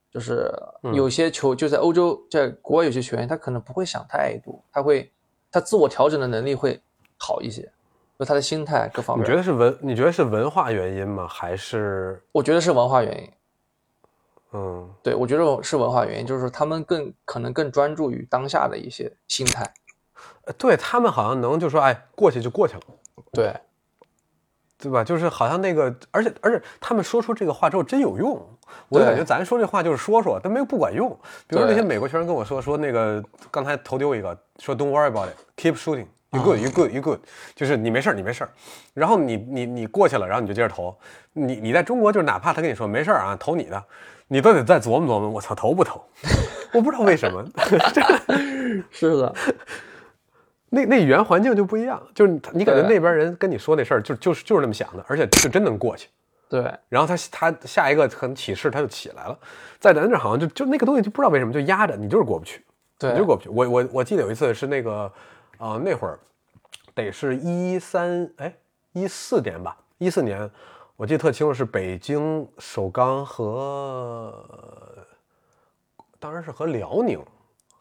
就是有些球就在欧洲，在国外有些球员他可能不会想太多，他会他自我调整的能力会好一些，就他的心态各方面。你觉得是文？你觉得是文化原因吗？还是我觉得是文化原因，嗯对我觉得是文化原因，就是说他们更可能更专注于当下的一些心态。呃对他们好像能就说哎过去就过去了。对对吧？就是好像那个，而且而且他们说出这个话之后真有用，我就感觉咱说这话就是说说，但没有不管用。比如说那些美国学生跟我说说那个刚才头丢一个，说 Don't worry about it, keep shooting,，you good，you good，you good，就是你没事儿，你没事儿。然后你你你过去了，然后你就接着投。你你在中国就是哪怕他跟你说没事儿啊，投你的，你都得再琢磨琢磨，我操，投不投？我不知道为什么，是的，那那语言环境就不一样，就是你你感觉那边人跟你说那事儿就就是就是那么想的，而且就真能过去。对，然后他他下一个可能起势他就起来了，在咱这好像就就那个东西就不知道为什么就压着你就是过不去，对你就过不去。我我我记得有一次是那个，呃那会儿得是一三哎一四年吧，一四年我记得特清楚是北京首钢和当然是和辽宁，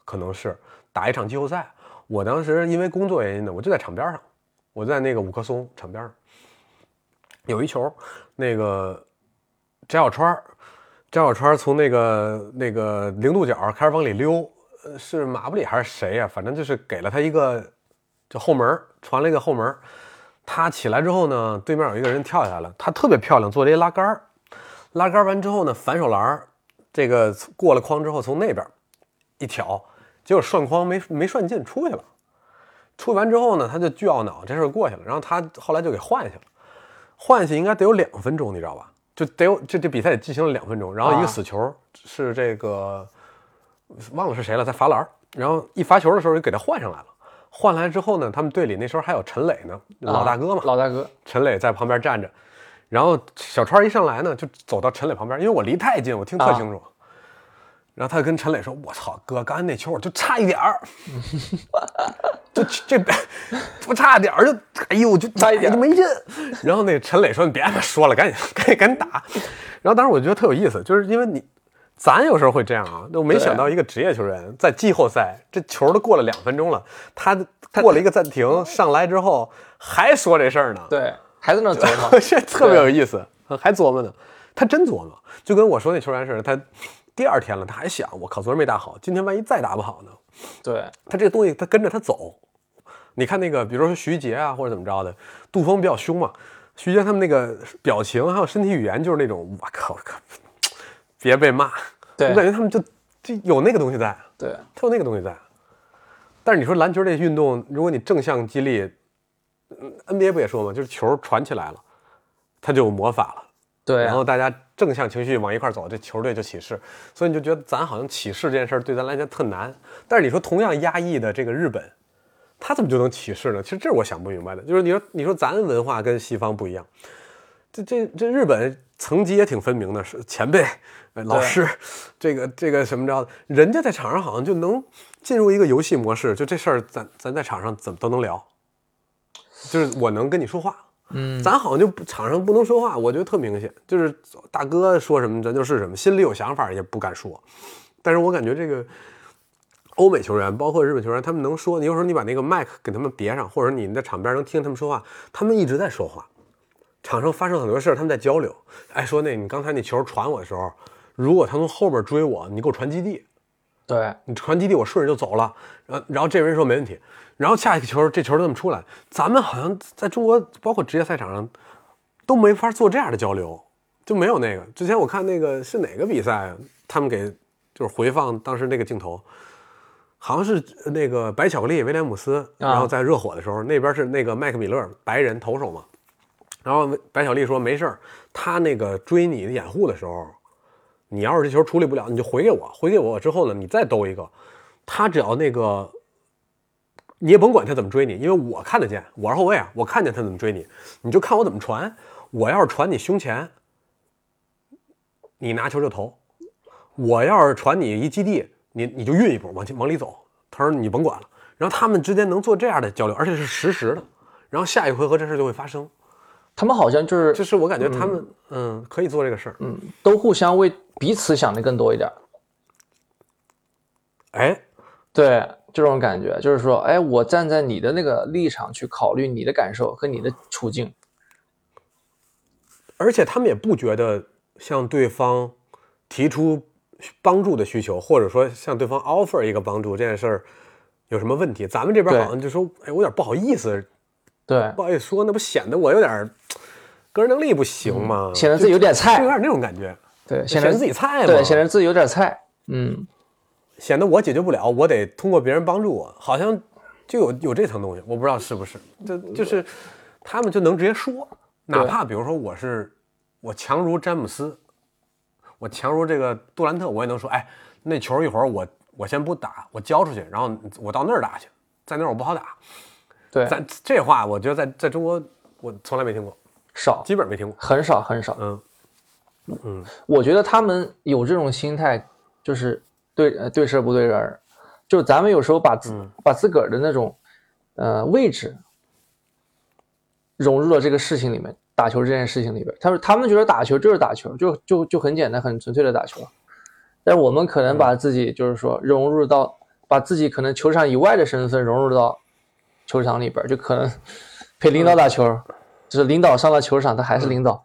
可能是打一场季后赛。我当时因为工作原因呢，我就在场边上，我在那个五棵松场边上，有一球，那个翟小川，翟小川从那个那个零度角开始往里溜，是马布里还是谁呀、反正就是给了他一个就后门，传了一个后门。他起来之后呢，对面有一个人跳下来了，他特别漂亮，做了一拉杆儿，拉杆完之后呢，反手篮，这个过了框之后从那边一挑，结果涮筐没没涮进，出去了。出去完之后呢，他就巨懊恼，这事儿过去了。然后他后来就给换下去了，换下去应该得有两分钟，你知道吧？就得有这这比赛进行了两分钟，然后一啊个死球是这个忘了是谁了，在罚篮儿，然后一罚球的时候就给他换上来了。换来之后呢，他们队里那时候还有陈磊呢，老大哥嘛，啊老大哥，陈磊在旁边站着，然后小川一上来呢，就走到陈磊旁边，因为我离太近，我听特啊清楚。然后他跟陈磊说：“我操，哥，刚才那球我就差一点儿，就这不差点儿就，哎呦，就差一点就没进。”然后那个陈磊说：“你别他妈说了，赶紧赶紧赶紧打。”然后当时我觉得特有意思，就是因为你咱有时候会这样啊，我没想到一个职业球员在季后赛这球都过了两分钟了，他过了一个暂停上来之后还说这事儿呢。对，还在那琢磨，这特别有意思，还琢磨呢。他真琢磨，就跟我说那球员似的，他第二天了，他还想，我靠，昨儿没打好，今天万一再打不好呢？对，他这个东西，他跟着他走。你看那个，比如说徐杰啊，或者怎么着的，杜峰比较凶嘛。徐杰他们那个表情还有身体语言，就是那种，我靠，可别被骂。对我感觉他们就就有那个东西在，对，他有那个东西在。但是你说篮球这运动，如果你正向激励，嗯，NBA 不也说吗，就是球传起来了，它就有魔法了。对然后大家正向情绪往一块儿走，这球队就起势。所以你就觉得咱好像起势这件事儿对咱来讲特难。但是你说同样压抑的这个日本，他怎么就能起势呢？其实这是我想不明白的。就是你说你说咱文化跟西方不一样，这这这日本层级也挺分明的，是前辈、呃老师，这个这个什么着的，人家在场上好像就能进入一个游戏模式，就这事儿咱咱在场上怎么都能聊，就是我能跟你说话。嗯，咱好像就不场上不能说话，我觉得特明显，就是大哥说什么咱就是什么，心里有想法也不敢说。但是我感觉这个欧美球员，包括日本球员，他们能说，你有时候你把那个麦克给他们别上，或者你在场边能听他们说话，他们一直在说话。场上发生很多事儿，他们在交流。哎，说那你刚才那球传我的时候，如果他从后边追我，你给我传基地，对，你传基地，我顺着就走了。然后，然后这人说没问题。然后下一个球，这球就这么出来。咱们好像在中国，包括职业赛场上，都没法做这样的交流，就没有那个。之前我看那个是哪个比赛啊？他们给就是回放当时那个镜头，好像是那个白巧克力威廉姆斯，然后在热火的时候，那边是那个麦克米勒白人投手嘛。然后白小丽说没事儿，他那个追你的掩护的时候，你要是这球处理不了，你就回给我，回给我之后呢，你再兜一个，他只要那个，你也甭管他怎么追你，因为我看得见，我是后卫啊，我看见他怎么追你，你就看我怎么传。我要是传你胸前，你拿球就投；我要是传你一基地，你你就运一步往前往里走。他说你甭管了。然后他们之间能做这样的交流，而且是实时的，然后下一回合这事就会发生。他们好像就是就是我感觉他们嗯可以做这个事儿，嗯，都互相为彼此想的更多一点。哎，对，这种感觉就是说，哎，我站在你的那个立场去考虑你的感受和你的处境。而且他们也不觉得向对方提出帮助的需求，或者说向对方 offer 一个帮助这件事儿有什么问题。咱们这边好像就说，哎，我有点不好意思，对，不好意思说，那不显得我有点儿个人能力不行吗？显得自己有点菜就有点那种感觉，对，显显得得自己菜嘛，对，显得自己有点菜。嗯，显得我解决不了，我得通过别人帮助我，好像就有有这层东西，我不知道是不是，就就是他们就能直接说，哪怕比如说我是我强如詹姆斯，我强如这个杜兰特，我也能说，哎，那球一会儿我我先不打，我交出去，然后我到那儿打去，在那儿我不好打。对，咱这话我觉得在在中国我从来没听过，少，基本没听过。很少很少。嗯。嗯，我觉得他们有这种心态，就是对呃对事不对人儿，就咱们有时候把自、把自个儿的那种呃位置融入了这个事情里面，打球这件事情里边，他们他们觉得打球就是打球，就就就很简单很纯粹的打球，但是我们可能把自己就是说融入到把自己可能球场以外的身份融入到球场里边，就可能 陪领导打球，就是领导上了球场，他还是领导。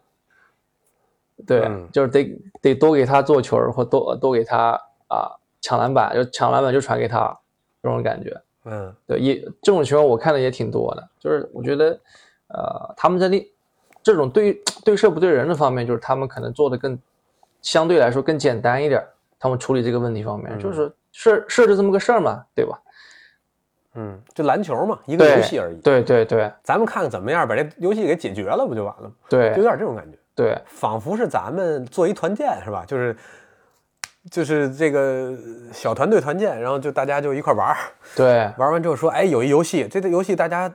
对，嗯就是得得多给他做球儿，或多多给他啊抢篮板，就抢篮板就传给他这种感觉。嗯对，也这种情况我看的也挺多的，就是我觉得，呃，他们在那这种对对事不对人的方面，就是他们可能做的更相对来说更简单一点，他们处理这个问题方面，就是事儿事就这么个事儿嘛，对吧？嗯，就篮球嘛，一个游戏而已。对对对咱们看看怎么样把这游戏给解决了，不就完了吗？就有点这种感觉，对仿佛是咱们做一团建是吧？就是就是这个小团队团建，然后就大家就一块玩儿，对玩完之后说，哎，有一游戏，这个游戏大家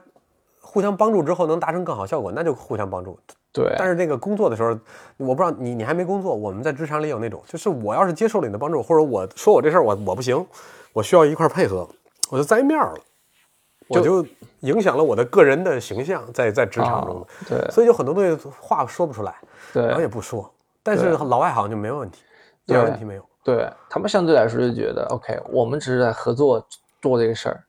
互相帮助之后能达成更好效果，那就互相帮助。对但是这个工作的时候，我不知道你你还没工作，我们在职场里有那种，就是我要是接受了你的帮助，或者我说我这事儿我我不行，我需要一块配合，我就栽面儿了，我就影响了我的个人的形象在在职场中啊，对所以有很多东西话说不出来，然后也不说，但是老外好像就没有问题，一点问题没有。对，他们相对来说就觉得 OK，我们只是在合作做这个事儿，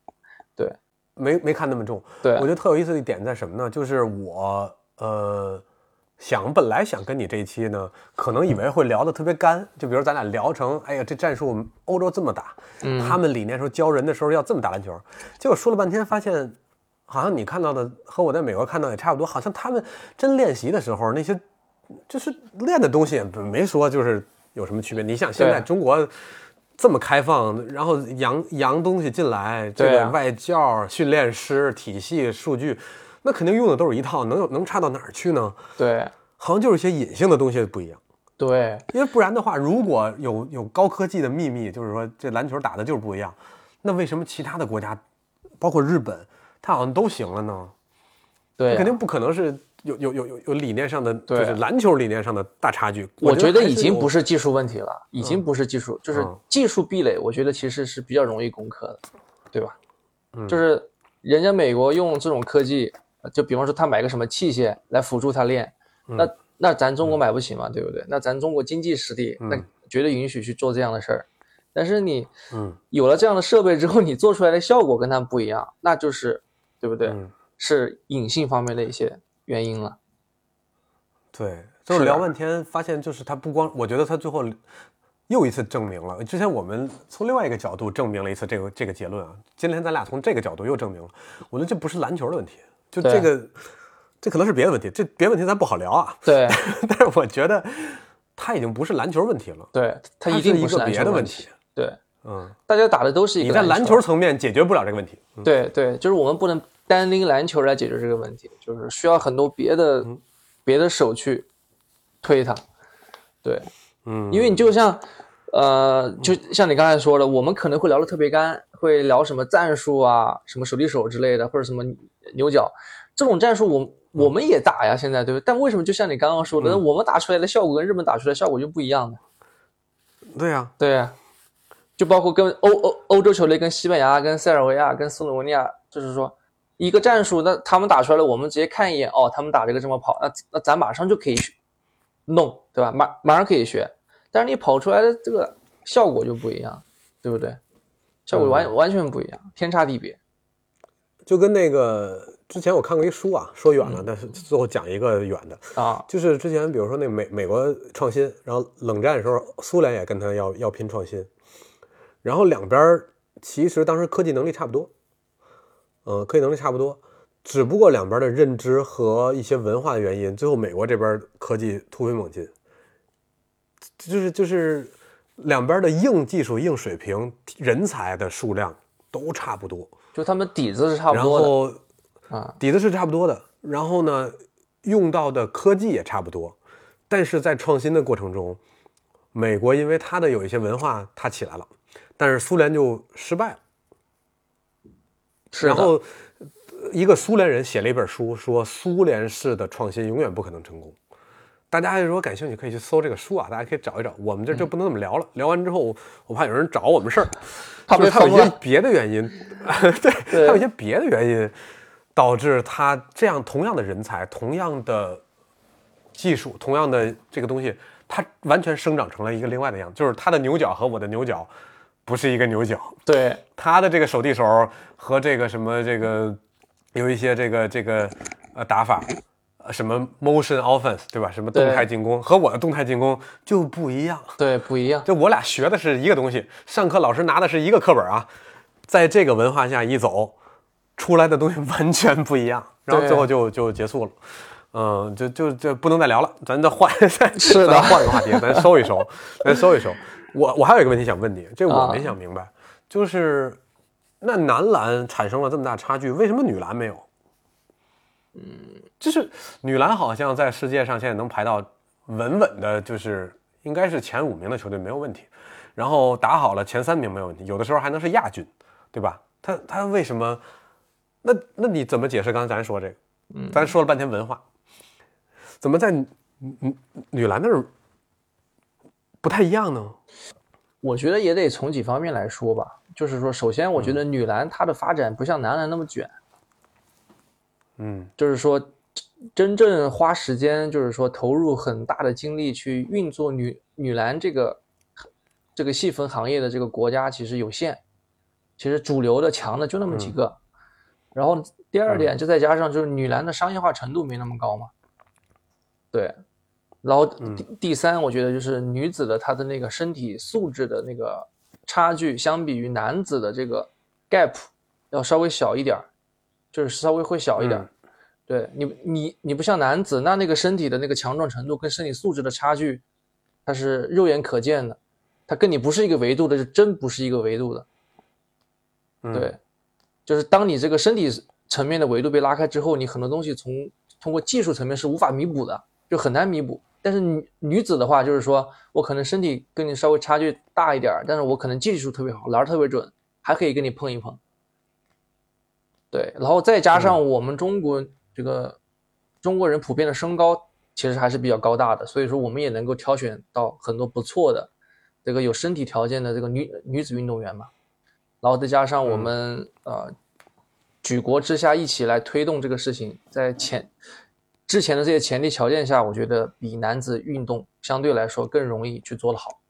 对没没看那么重。对我觉得特有意思的一点在什么呢？就是我呃想本来想跟你这一期呢，可能以为会聊得特别干，就比如咱俩聊成，哎呀这战术欧洲这么打，嗯他们理念说教人的时候要这么打篮球，结果说了半天发现，好像你看到的和我在美国看到也差不多，好像他们真练习的时候那些就是练的东西也没说就是有什么区别。你想现在中国。这么开放，然后洋洋东西进来，这个外教、训练师、体系、数据，那肯定用的都是一套，能有能差到哪儿去呢？对好像就是一些隐性的东西不一样，对因为不然的话，如果有有高科技的秘密，就是说这篮球打的就是不一样，那为什么其他的国家，包括日本，它好像都行了呢？对啊，肯定不可能是有有有有有理念上的，就是篮球理念上的大差距。我觉得已经不是技术问题了，已经不是技术，就是嗯技术壁垒。我觉得其实是比较容易攻克的，对吧？嗯就是人家美国用这种科技，呃就比方说他买个什么器械来辅助他练，嗯那那咱中国买不起嘛，对不对？那咱中国经济实力那绝对允许去做这样的事儿。但是你嗯有了这样的设备之后，你做出来的效果跟他们不一样，那就是对不对？嗯是隐性方面的一些原因了。对，就是聊半天，发现就是他不光，我觉得他最后又一次证明了，之前我们从另外一个角度证明了一次这个这个结论啊，今天咱俩从这个角度又证明了，我觉得这不是篮球的问题，就这个，这可能是别的问题，这别的问题咱不好聊啊，对 但是我觉得他已经不是篮球问题了，对，他它一定不篮球别的问题，。对，嗯，大家打的都是一个你在篮球球层面解决不了这个问题，嗯对对，就是我们不能单拎篮球来解决这个问题，就是需要很多别的、嗯别的手去推它。对，嗯，因为你就像，呃，就像你刚才说的，我们可能会聊得特别干，会聊什么战术啊，什么手递手之类的，或者什么牛角这种战术我，嗯我们也打呀，现在对不对？但为什么就像你刚刚说的，那我们打出来的效果跟日本打出来的效果就不一样呢？对呀、对呀、就包括跟欧欧欧洲球队跟西班牙、跟塞尔维亚、跟斯洛文尼亚，就是说一个战术，那他们打出来了，我们直接看一眼，哦，他们打这个这么跑，那那咱马上就可以学弄，对吧？马马上可以学，但是你跑出来的这个效果就不一样，对不对？效果完、完全不一样，天差地别。就跟那个之前我看过一书啊，说远了，但是最后讲一个远的，啊，就是之前比如说那美美国创新，然后冷战的时候，苏联也跟他要要拼创新，然后两边其实当时科技能力差不多，嗯、科技能力差不多，只不过两边的认知和一些文化的原因，最后美国这边科技突飞猛进，就是就是两边的硬技术、硬水平、人才的数量都差不多，就他们底子是差不多的后啊，底子是差不多的，然后呢，用到的科技也差不多，但是在创新的过程中，美国因为它的有一些文化它起来了，但是苏联就失败了。然后呃一个苏联人写了一本书，说苏联式的创新永远不可能成功。大家如果感兴趣，可以去搜这个书啊，大家可以找一找。我们这就不能这么聊了，聊完之后，我怕有人找我们事儿，就是它有一些别的原因，对，他有一些别的原因导致他这样同样的人才、同样的技术、同样的这个东西，他完全生长成了一个另外的样子，就是他的牛角和我的牛角不是一个牛角。对他的这个手递手和这个什么这个有一些这个这个呃打法，呃什么 motion offense 对吧？什么动态进攻和我的动态进攻就不一样。对不一样，就我俩学的是一个东西，上课老师拿的是一个课本啊，在这个文化下一走，出来的东西完全不一样，然后最后就就结束了。嗯，就就就不能再聊了，咱再换，再是的 咱换个话题，咱收一收，咱收一收。我我还有一个问题想问你，这我啊没想明白，就是那男篮产生了这么大差距，为什么女篮没有？嗯，就是女篮好像在世界上现在能排到稳稳的，就是应该是前五名的球队没有问题，然后打好了前三名没有问题，有的时候还能是亚军，对吧？他他为什么？那那你怎么解释刚才咱说这个？嗯，咱说了半天文化，怎么在女女女篮那儿不太一样呢？我觉得也得从几方面来说吧。就是说，首先我觉得女篮它的发展不像男篮那么卷，嗯就是说真正花时间，就是说投入很大的精力去运作女女篮这个这个细分行业的这个国家其实有限，其实主流的强的就那么几个。然后第二点，就再加上就是女篮的商业化程度没那么高嘛，对。然后第第三，我觉得就是女子的她的那个身体素质的那个差距，相比于男子的这个 gap 要稍微小一点儿，就是稍微会小一点儿。对你，你你不像男子，那那个身体的那个强壮程度跟身体素质的差距，它是肉眼可见的，它跟你不是一个维度的，是真不是一个维度的。嗯对，就是当你这个身体层面的维度被拉开之后，你很多东西从通过技术层面是无法弥补的，就很难弥补。但是女女子的话，就是说我可能身体跟你稍微差距大一点儿，但是我可能技术特别好，篮儿特别准，还可以跟你碰一碰。对，然后再加上我们中国这个中国人普遍的身高其实还是比较高大的，所以说我们也能够挑选到很多不错的这个有身体条件的这个女女子运动员嘛。然后再加上我们、呃举国之下一起来推动这个事情，在前之前的这些前提条件下，我觉得比男子运动相对来说更容易去做得好。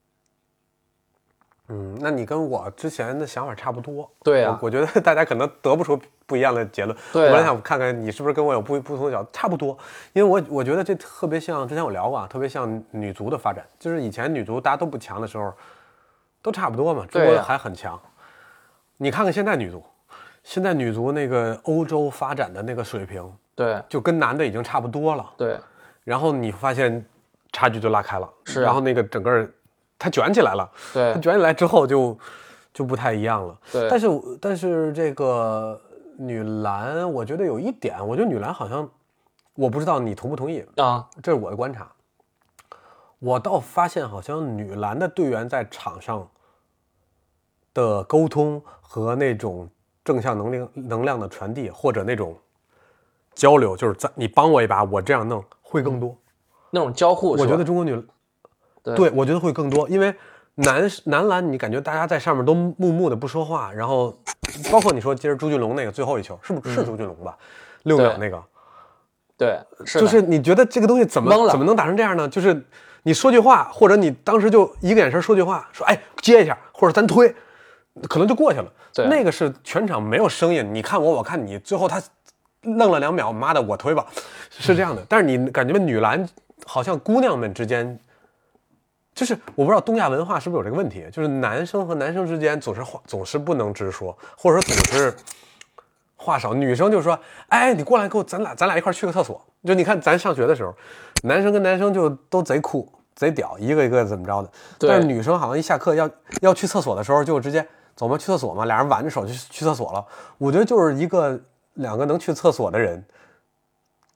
嗯，那你跟我之前的想法差不多。对啊我我觉得大家可能得不出不一样的结论。对啊我本来想看看你是不是跟我有不不同的角度，差不多。因为我我觉得这特别像之前我聊过啊，特别像女足的发展，就是以前女足大家都不强的时候，都差不多嘛，中国还很强。你看看现在女足，现在女足那个欧洲发展的那个水平，对就跟男的已经差不多了。对然后你发现差距就拉开了，是啊然后那个整个它卷起来了。它对卷起来之后就就不太一样了。对但是但是这个女篮，我觉得有一点，我觉得女篮好像，我不知道你同不同意，啊，这是我的观察。我倒发现，好像女篮的队员在场上的沟通和那种正向能量能量的传递，或者那种交流，就是在你帮我一把，我这样弄会更多。那种交互是我，觉得中国女对对，我觉得会更多，因为男男篮你感觉大家在上面都木木的不说话，然后包括你说今儿朱俊龙那个最后一球，是不是是朱俊龙吧？六秒那个，对，是就是你觉得这个东西怎么怎么能打成这样呢？就是你说句话，或者你当时就一个眼神说句话，说哎接一下，或者咱推，可能就过去了。对那个是全场没有声音，你看我，我看你，最后他愣了两秒，妈的我推吧，是这样的。但是你感觉女篮好像姑娘们之间。就是我不知道东亚文化是不是有这个问题，就是男生和男生之间总是话总是不能直说，或者说总是话少。女生就说：“哎，你过来给我，咱俩咱俩一块去个厕所。”就你看咱上学的时候，男生跟男生就都贼酷贼屌，一个一个怎么着的。但是女生好像一下课要要去厕所的时候，就直接走吧，去厕所嘛。俩人挽着手就去厕所了。我觉得就是一个两个能去厕所的人，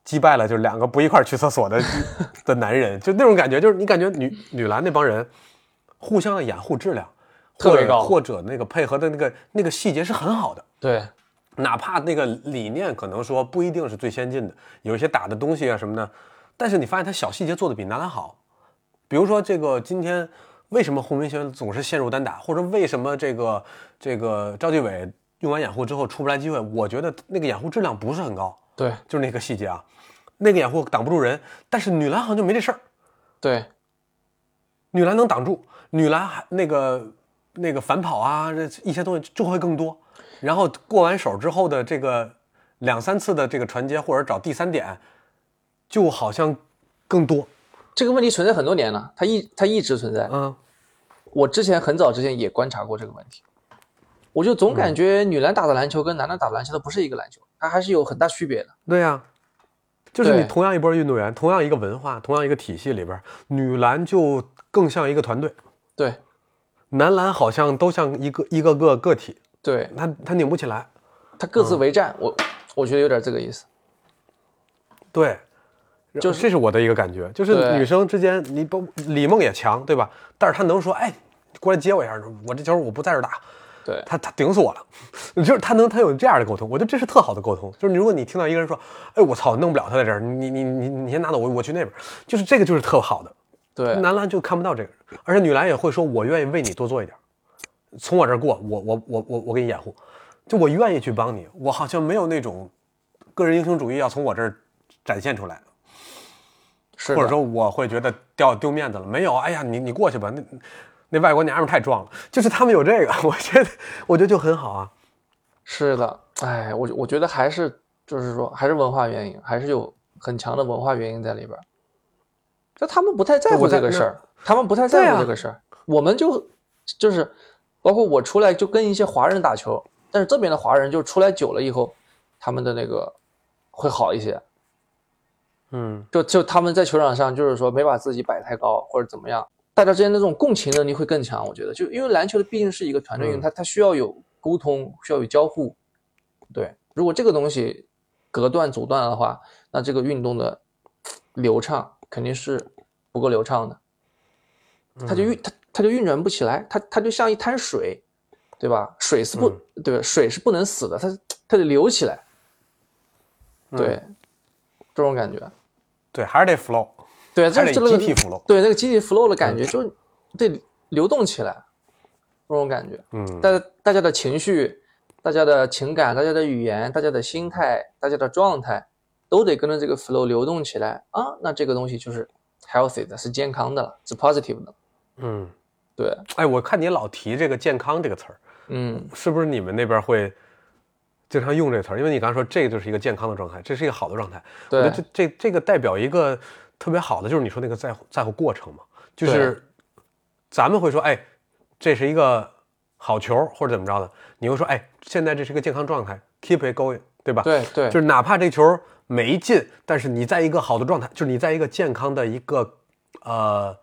击败了就是两个不一块儿去厕所的 的男人，就那种感觉，就是你感觉女女篮那帮人互相的掩护质量特别高或者或者那个配合的那个那个细节是很好的。对，哪怕那个理念可能说不一定是最先进的，有一些打的东西啊什么的，但是你发现他小细节做的比男篮好。比如说这个今天为什么洪明轩总是陷入单打，或者为什么这个这个赵继伟用完掩护之后出不来机会？我觉得那个掩护质量不是很高，对，就是那个细节啊，那个掩护挡不住人，但是女篮好像就没这事儿，对，女篮能挡住，女篮还那个那个反跑啊，这一些东西就会更多。然后过完手之后的这个两三次的这个传接或者找第三点，就好像更多。这个问题存在很多年了，它一它一直存在。嗯，我之前很早之前也观察过这个问题，我就总感觉女篮打的篮球跟男篮打的篮球它不是一个篮球，它还是有很大区别的。对呀、就是你同样一波运动员，同样一个文化，同样一个体系里边，女篮就更像一个团队，对。男篮好像都像一个一个个个体，对，他他拧不起来。他各自为战，我我觉得有点这个意思。对，就是这是我的一个感觉，就是女生之间，你不李梦也强，对吧？但是她能说，哎，过来接我一下，我这球我不在这打，对他他顶死我了，就是他能他有这样的沟通，我觉得这是特好的沟通。就是如果你听到一个人说，哎，我操，弄不了他在这儿，你你你你先拿走，我我去那边，就是这个就是特好的。对男篮就看不到这个，而且女篮也会说，我愿意为你多做一点，从我这儿过，我我我我我给你掩护，就我愿意去帮你，我好像没有那种个人英雄主义要从我这儿展现出来。是，或者说我会觉得掉丢面子了。没有，哎呀，你你过去吧，那那外国娘们太壮了，就是他们有这个，我觉得我觉得就很好啊。是的，哎，我我觉得还是就是说还是文化原因，还是有很强的文化原因在里边儿。就他们不太在乎这个事儿，他们不太在乎这个事儿。我们就就是包括我出来就跟一些华人打球，但是这边的华人就出来久了以后，他们的那个会好一些。嗯，就就他们在球场上就是说没把自己摆太高或者怎么样，大家之间的这种共情能力会更强。我觉得，就因为篮球的毕竟是一个团队运动，嗯它它需要有沟通，需要有交互。对，如果这个东西隔断阻断的话，那这个运动的流畅肯定是不够流畅的，它就运它它就运转不起来，它它就像一滩水，对吧？水是不、对，水是不能死的，它它得流起来。对，这种感觉。对，还是得 flow，对，这是集体 flow。对那个集体 flow 的感觉，就得流动起来，这种感觉。嗯，大家大家的情绪、大家的情感、大家的语言、大家的心态、大家的状态，都得跟着这个 flow 流动起来啊。那这个东西就是 healthy 的，是健康的了，是 positive 的。嗯，对，哎，我看你老提这个健康这个词儿，嗯，是不是你们那边会经常用这个词儿？因为你刚才说这个就是一个健康的状态，这是一个好的状态。对得这这这个代表一个特别好的，就是你说那个在乎在乎过程嘛，就是咱们会说，哎，这是一个好球或者怎么着的，你会说，哎，现在这是一个健康状态，keep it going，对吧？对对，就是哪怕这球没进，但是你在一个好的状态，就是你在一个健康的一个呃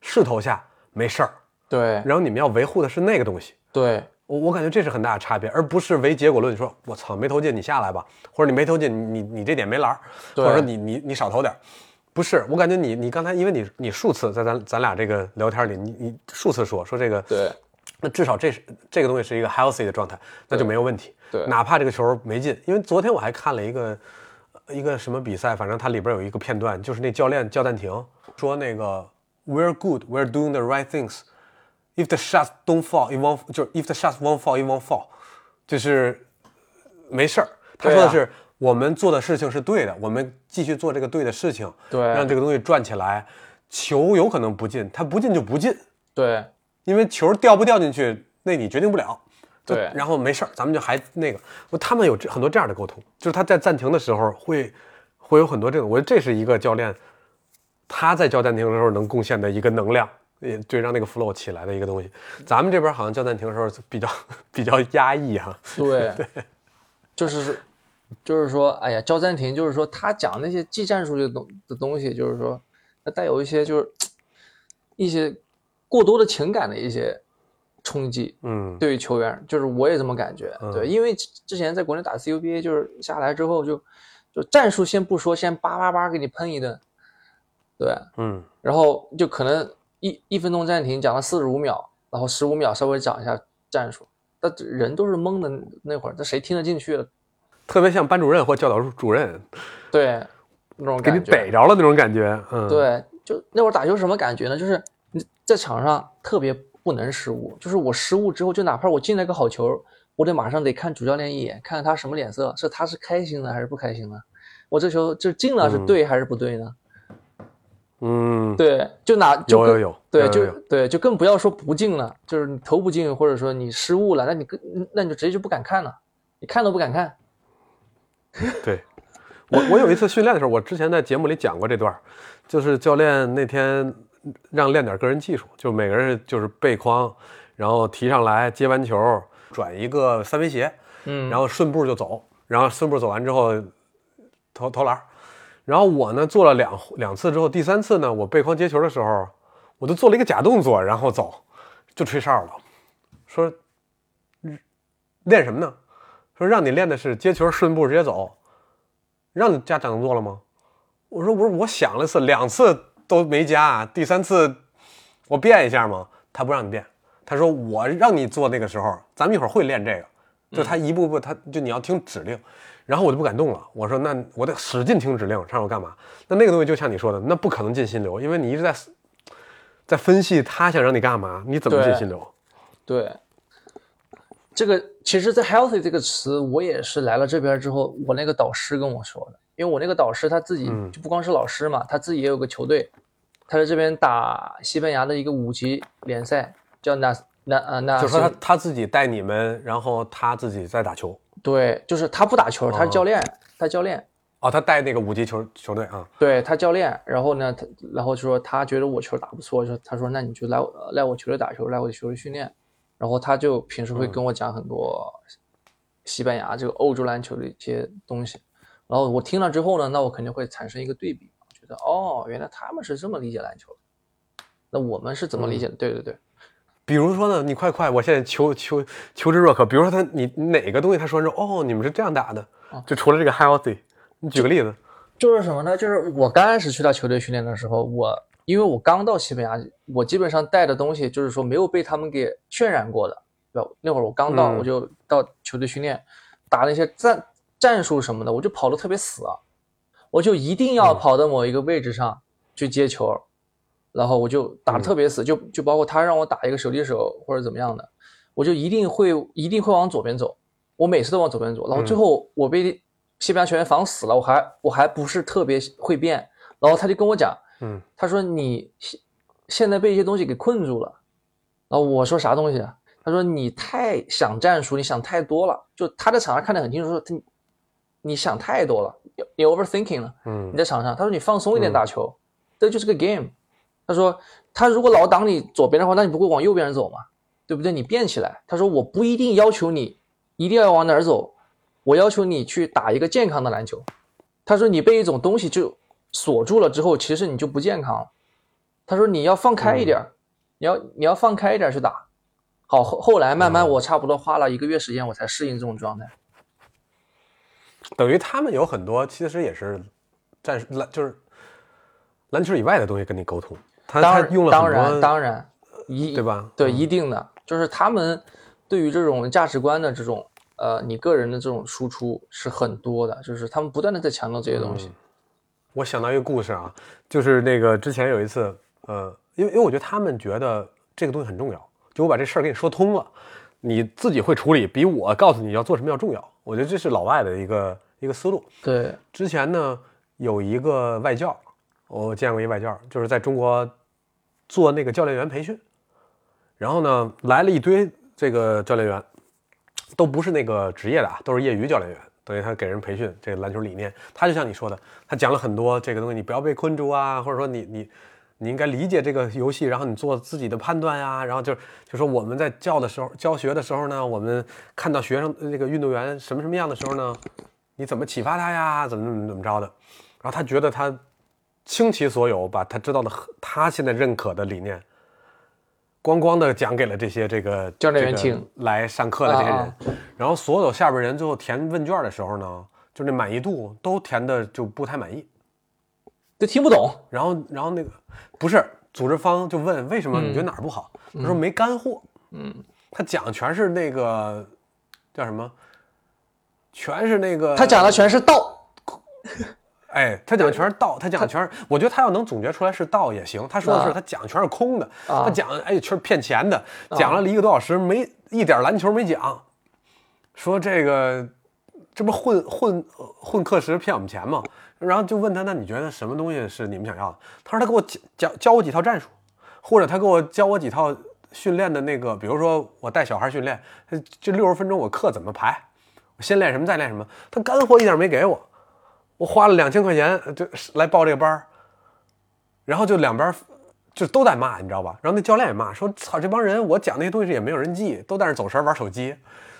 势头下没事儿，对。然后你们要维护的是那个东西。对。我我感觉这是很大的差别，而不是唯结果论。说我操没投进，你下来吧，或者你没投进，你你你这点没篮儿，或者说你你你少投点儿。不是，我感觉你你刚才因为你你数次在咱咱俩这个聊天里，你你数次说说这个，对那至少这是这个东西是一个 healthy 的状态，那就没有问题。对哪怕这个球没进，因为昨天我还看了一个一个什么比赛，反正它里边有一个片段，就是那教练叫暂停，说那个 We're good, we're doing the right things. If the shots don't fall, it won't 就是 if the shots won't fall, it won't fall，就是没事儿。他说的对是、我们做的事情是对的，我们继续做这个对的事情，对。让这个东西转起来。球有可能不进，它不进就不进，对。因为球掉不掉进去，那你决定不了。对。然后没事儿，咱们就还那个，我他们有很多这样的沟通，就是他在暂停的时候会会有很多这种，我觉得这是一个教练他在叫暂停的时候能贡献的一个能量，也对让那个 flow 起来的一个东西。咱们这边好像叫暂停的时候比较 比较压抑哈、对对，就是就是说，哎呀，叫暂停，就是说他讲那些技战术的东的东西，就是说，它带有一些就是一些过多的情感的一些冲击。嗯，对于球员，就是我也这么感觉。嗯对，因为之前在国内打 CUBA，就是下来之后就就战术先不说，先叭叭叭给你喷一顿，对，嗯，然后就可能一一分钟暂停讲了四十五秒，然后十五秒稍微讲一下战术，那人都是懵的那会儿，这谁听得进去了？特别像班主任或教导主任对，那种给你。逮着了那种感觉。嗯，，对，就那会儿打球什么感觉呢？就是你在场上特别不能失误，就是我失误之后，就哪怕我进了个好球，我得马上得看主教练一眼，看看他什么脸色，是他是开心呢还是不开心呢？我这球就进了是嗯对还是不对呢？嗯，对，就哪就有有有，对，就对，就更不要说不进了，就是你投不进，或者说你失误了，那你更那你就直接就不敢看了，你看都不敢看。对，我我有一次训练的时候，我之前在节目里讲过这段，就是教练那天让练点个人技术，就每个人就是背筐，然后提上来接完球转一个三维斜，嗯，然后顺步就走，然后顺步走完之后投投篮，然后我呢做了两两次之后，第三次呢我背筐接球的时候，我就做了一个假动作，然后走，就吹哨了，说嗯练什么呢？说让你练的是接球顺步直接走，让你加假动作了吗？我说不是，我想了次，两次都没加，第三次我变一下吗？他不让你变，他说我让你做那个时候，咱们一会儿会练这个，就他一步步，他就你要听指令，然后我就不敢动了。我说那我得使劲听指令，让我干嘛？那那个东西就像你说的，那不可能进心流，因为你一直在在分析他想让你干嘛，你怎么进心流？对，这个其实，在 healthy 这个词，我也是来了这边之后，我那个导师跟我说的，因为我那个导师他自己嗯就不光是老师嘛，他自己也有个球队，他在这边打西班牙的一个五级联赛，叫那那呃那，就是说他他自己带你们，然后他自己在打球。对，就是他不打球，他是教练，他教练，哦，他带那个五级球球队啊，对他教练，然后呢，他然后就说他觉得我球打不错，说他说那你就来我来我球队打球，来我球队训练，然后他就平时会跟我讲很多西班牙这个欧洲篮球的一些东西，然后我听了之后呢，那我肯定会产生一个对比，觉得哦，原来他们是这么理解篮球的，那我们是怎么理解的？对对对，比如说呢，你快快，我现在求求求之若渴。比如说他你哪个东西他说是哦，你们是这样打的，就除了这个 healthy，你举个例子。就是什么呢？就是我刚开始去到球队训练的时候，我因为我刚到西班牙，我基本上带的东西就是说没有被他们给渲染过的，对吧？那会儿我刚到，嗯。我就到球队训练，打那些战战术什么的，我就跑得特别死啊，我就一定要嗯。跑到某一个位置上去接球，然后我就打得特别死，就就包括他让我打一个手递手或者怎么样的，我就一定会一定会往左边走，我每次都往左边走，然后最后我被西班牙球员防死了，我还我还不是特别会变，然后他就跟我讲，嗯，他说你现现在被一些东西给困住了，然后我说啥东西啊？他说你太想战术，你想太多了，就他在场上看得很清楚，说他你想太多了，你你 overthinking 了。嗯你在场上，他说你放松一点打球，这就是个 game。他说他如果老挡你左边的话，那你不会往右边走吗？对不对？你变起来。他说我不一定要求你一定要往哪儿走，我要求你去打一个健康的篮球。他说你被一种东西就锁住了之后，其实你就不健康了。他说你要放开一点儿，你要你要放开一点儿去打。好，后后来慢慢嗯我差不多花了一个月时间，我才适应这种状态。等于他们有很多其实也是战术篮，就是篮球以外的东西跟你沟通。他他用了当然，当然，一对吧？对，嗯一定的，就是他们对于这种价值观的这种呃，你个人的这种输出是很多的，就是他们不断的在强调这些东西。我想到一个故事啊，就是那个之前有一次，呃，因为因为我觉得他们觉得这个东西很重要，就我把这事儿给你说通了，你自己会处理，比我告诉你要做什么要重要。我觉得这是老外的一个一个思路。对，之前呢，有一个外教，我见过一外教，就是在中国做那个教练员培训，然后呢，来了一堆这个教练员，都不是那个职业的啊，都是业余教练员。等于他给人培训这个篮球理念，他就像你说的，他讲了很多这个东西，你不要被困住啊，或者说你你你应该理解这个游戏，然后你做自己的判断呀、然后就就说我们在教的时候教学的时候呢，我们看到学生那个运动员什么什么样的时候呢，你怎么启发他呀？怎么怎么怎么着的？然后他觉得他倾其所有，把他知道的他现在认可的理念咣咣的讲给了这些这个教练员这个听来上课的这些人，啊然后所有下边人最后填问卷的时候呢，就那满意度都填的就不太满意。就听不懂。然后，然后那个不是组织方就问为什么你觉得哪儿不好？他说没干货。嗯，他讲全是那个叫什么？全是那个他讲的全是道。哎，他讲的全是道，他讲的全是，我觉得他要能总结出来是道也行。他说的是啊他讲的全是空的，啊他讲哎全是骗钱的，讲了一个多小时没一点篮球没讲，说这个这不混混混课时骗我们钱吗？然后就问他，那你觉得什么东西是你们想要的？他说他给我教教教我几套战术，或者他给我教我几套训练的那个，比如说我带小孩训练，这六十分钟我课怎么排，我先练什么再练什么，他干货一点没给我。我花了两千块钱呃就来报这个班然后就两边就都在骂，你知道吧？然后那教练也骂，说：“操，这帮人我讲那些东西也没有人记，都在那走神玩手机。”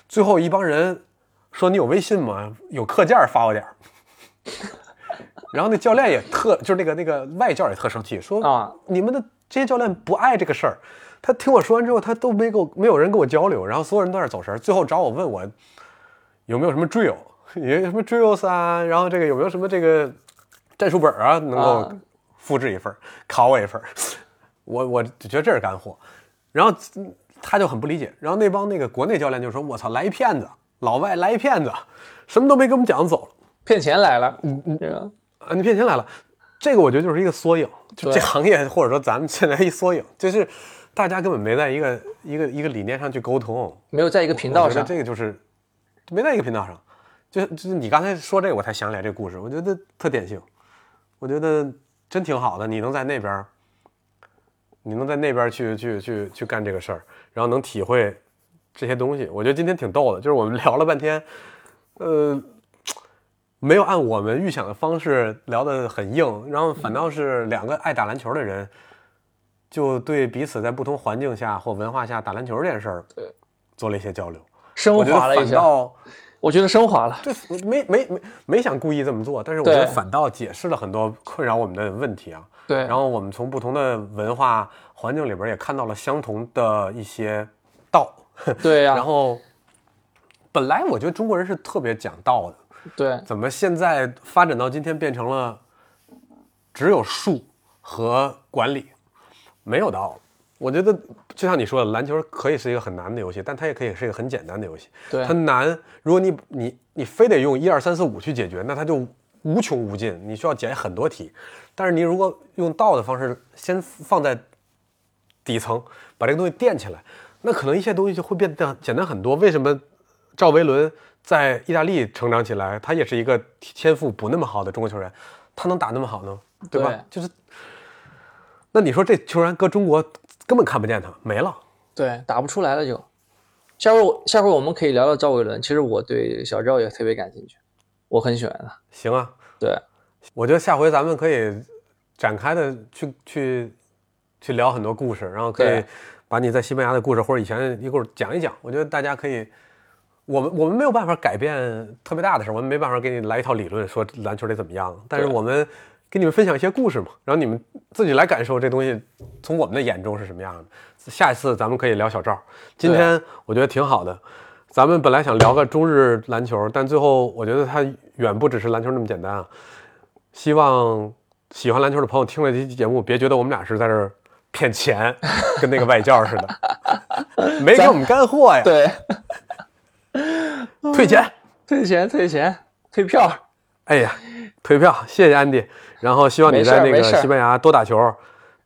最后一帮人说：“你有微信吗？有课件发我点。”然后那教练也特，就是那个那个外教也特生气，说：“啊你们的这些教练不爱这个事儿。”他听我说完之后，他都没跟我没有人跟我交流，然后所有人都在那走神，最后找我问我有没有什么 drill，有什么 drills 啊，然后这个有没有什么这个战术本儿啊，能够啊复制一份儿，考我一份儿。我我就觉得这是干货，然后嗯他就很不理解，然后那帮那个国内教练就说：“我操，来一骗子，老外来一骗子，什么都没给我们讲走了。”骗钱来了，嗯嗯，这个啊，你骗钱来了，这个我觉得就是一个缩影，就这行业或者说咱们现在一缩影，就是大家根本没在一个一个一个理念上去沟通，没有在一个频道上。这个就是没在一个频道上，就就是你刚才说这个，我才想起来这个故事，我觉得特典型，我觉得真挺好的，你能在那边，你能在那边去去去去干这个事儿，然后能体会这些东西，我觉得今天挺逗的，就是我们 聊了半天，呃。没有按我们预想的方式聊得很硬，然后反倒是两个爱打篮球的人，就对彼此在不同环境下或文化下打篮球这件事儿，做了一些交流。升华了一下，我觉得升华了。对没没没没想故意这么做，但是我觉得反倒解释了很多困扰我们的问题啊。对，然后我们从不同的文化环境里边也看到了相同的一些道。对呀、然后本来我觉得中国人是特别讲道的。对怎么现在发展到今天变成了只有术和管理，没有道了？我觉得就像你说的，篮球可以是一个很难的游戏，但它也可以是一个很简单的游戏。对它难，如果你你你非得用一二三四五去解决，那它就无穷无尽，你需要解很多题。但是你如果用道的方式，先放在底层，把这个东西垫起来，那可能一些东西就会变得简单很多。为什么赵维伦在意大利成长起来，他也是一个天赋不那么好的中国球员，他能打那么好呢？对吧？对就是，那你说这球员搁中国根本看不见他，没了。对，打不出来了就。下回我下回我们可以聊聊赵伟伦。其实我对小赵也特别感兴趣，我很喜欢他。行啊，对，我觉得下回咱们可以展开的去去去聊很多故事，然后可以把你在西班牙的故事或者以前一会儿讲一讲。我觉得大家可以，我们我们没有办法改变特别大的事儿，我们没办法给你来一套理论说篮球得怎么样，但是我们给你们分享一些故事嘛，然后你们自己来感受这东西从我们的眼中是什么样的。下一次咱们可以聊小赵，今天我觉得挺好的。咱们本来想聊个中日篮球，但最后我觉得它远不只是篮球那么简单啊。希望喜欢篮球的朋友听了这期节目，别觉得我们俩是在这儿骗钱，跟那个外教似的，没给我们干货呀，对，退钱。退钱退钱退票。哎呀，退票，谢谢安迪。然后希望你在那个西班牙多打球，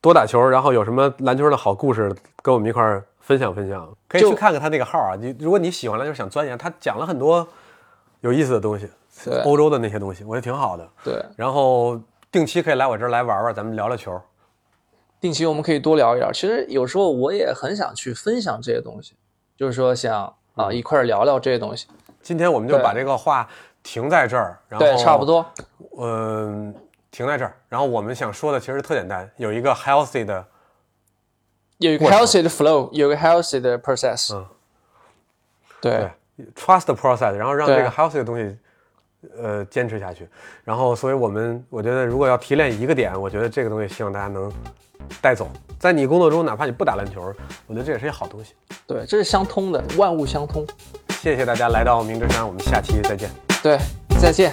多打球，然后有什么篮球的好故事跟我们一块儿分享分享。可以去看看他那个号啊，你如果你喜欢篮球想钻研，他讲了很多有意思的东西，对欧洲的那些东西，我觉得挺好的。对，然后定期可以来我这儿来玩玩，咱们聊聊球。定期我们可以多聊一聊。其实有时候我也很想去分享这些东西，就是说想啊一块儿聊聊这些东西。今天我们就把这个话停在这儿，然后对，差不。多。嗯，停在这儿。然后我们想说的其实特简单，有一个 healthy 的，有一个 healthy 的 flow，有一个 healthy 的 process。嗯，对对，trust the process，然后让这个 healthy 的东西呃坚持下去。然后，所以我们我觉得如果要提炼一个点，我觉得这个东西希望大家能带走，在你工作中，哪怕你不打篮球，我觉得这也是一好东西。对，这是相通的，万物相通。谢谢大家来到明之山，我们下期再见。对，再见。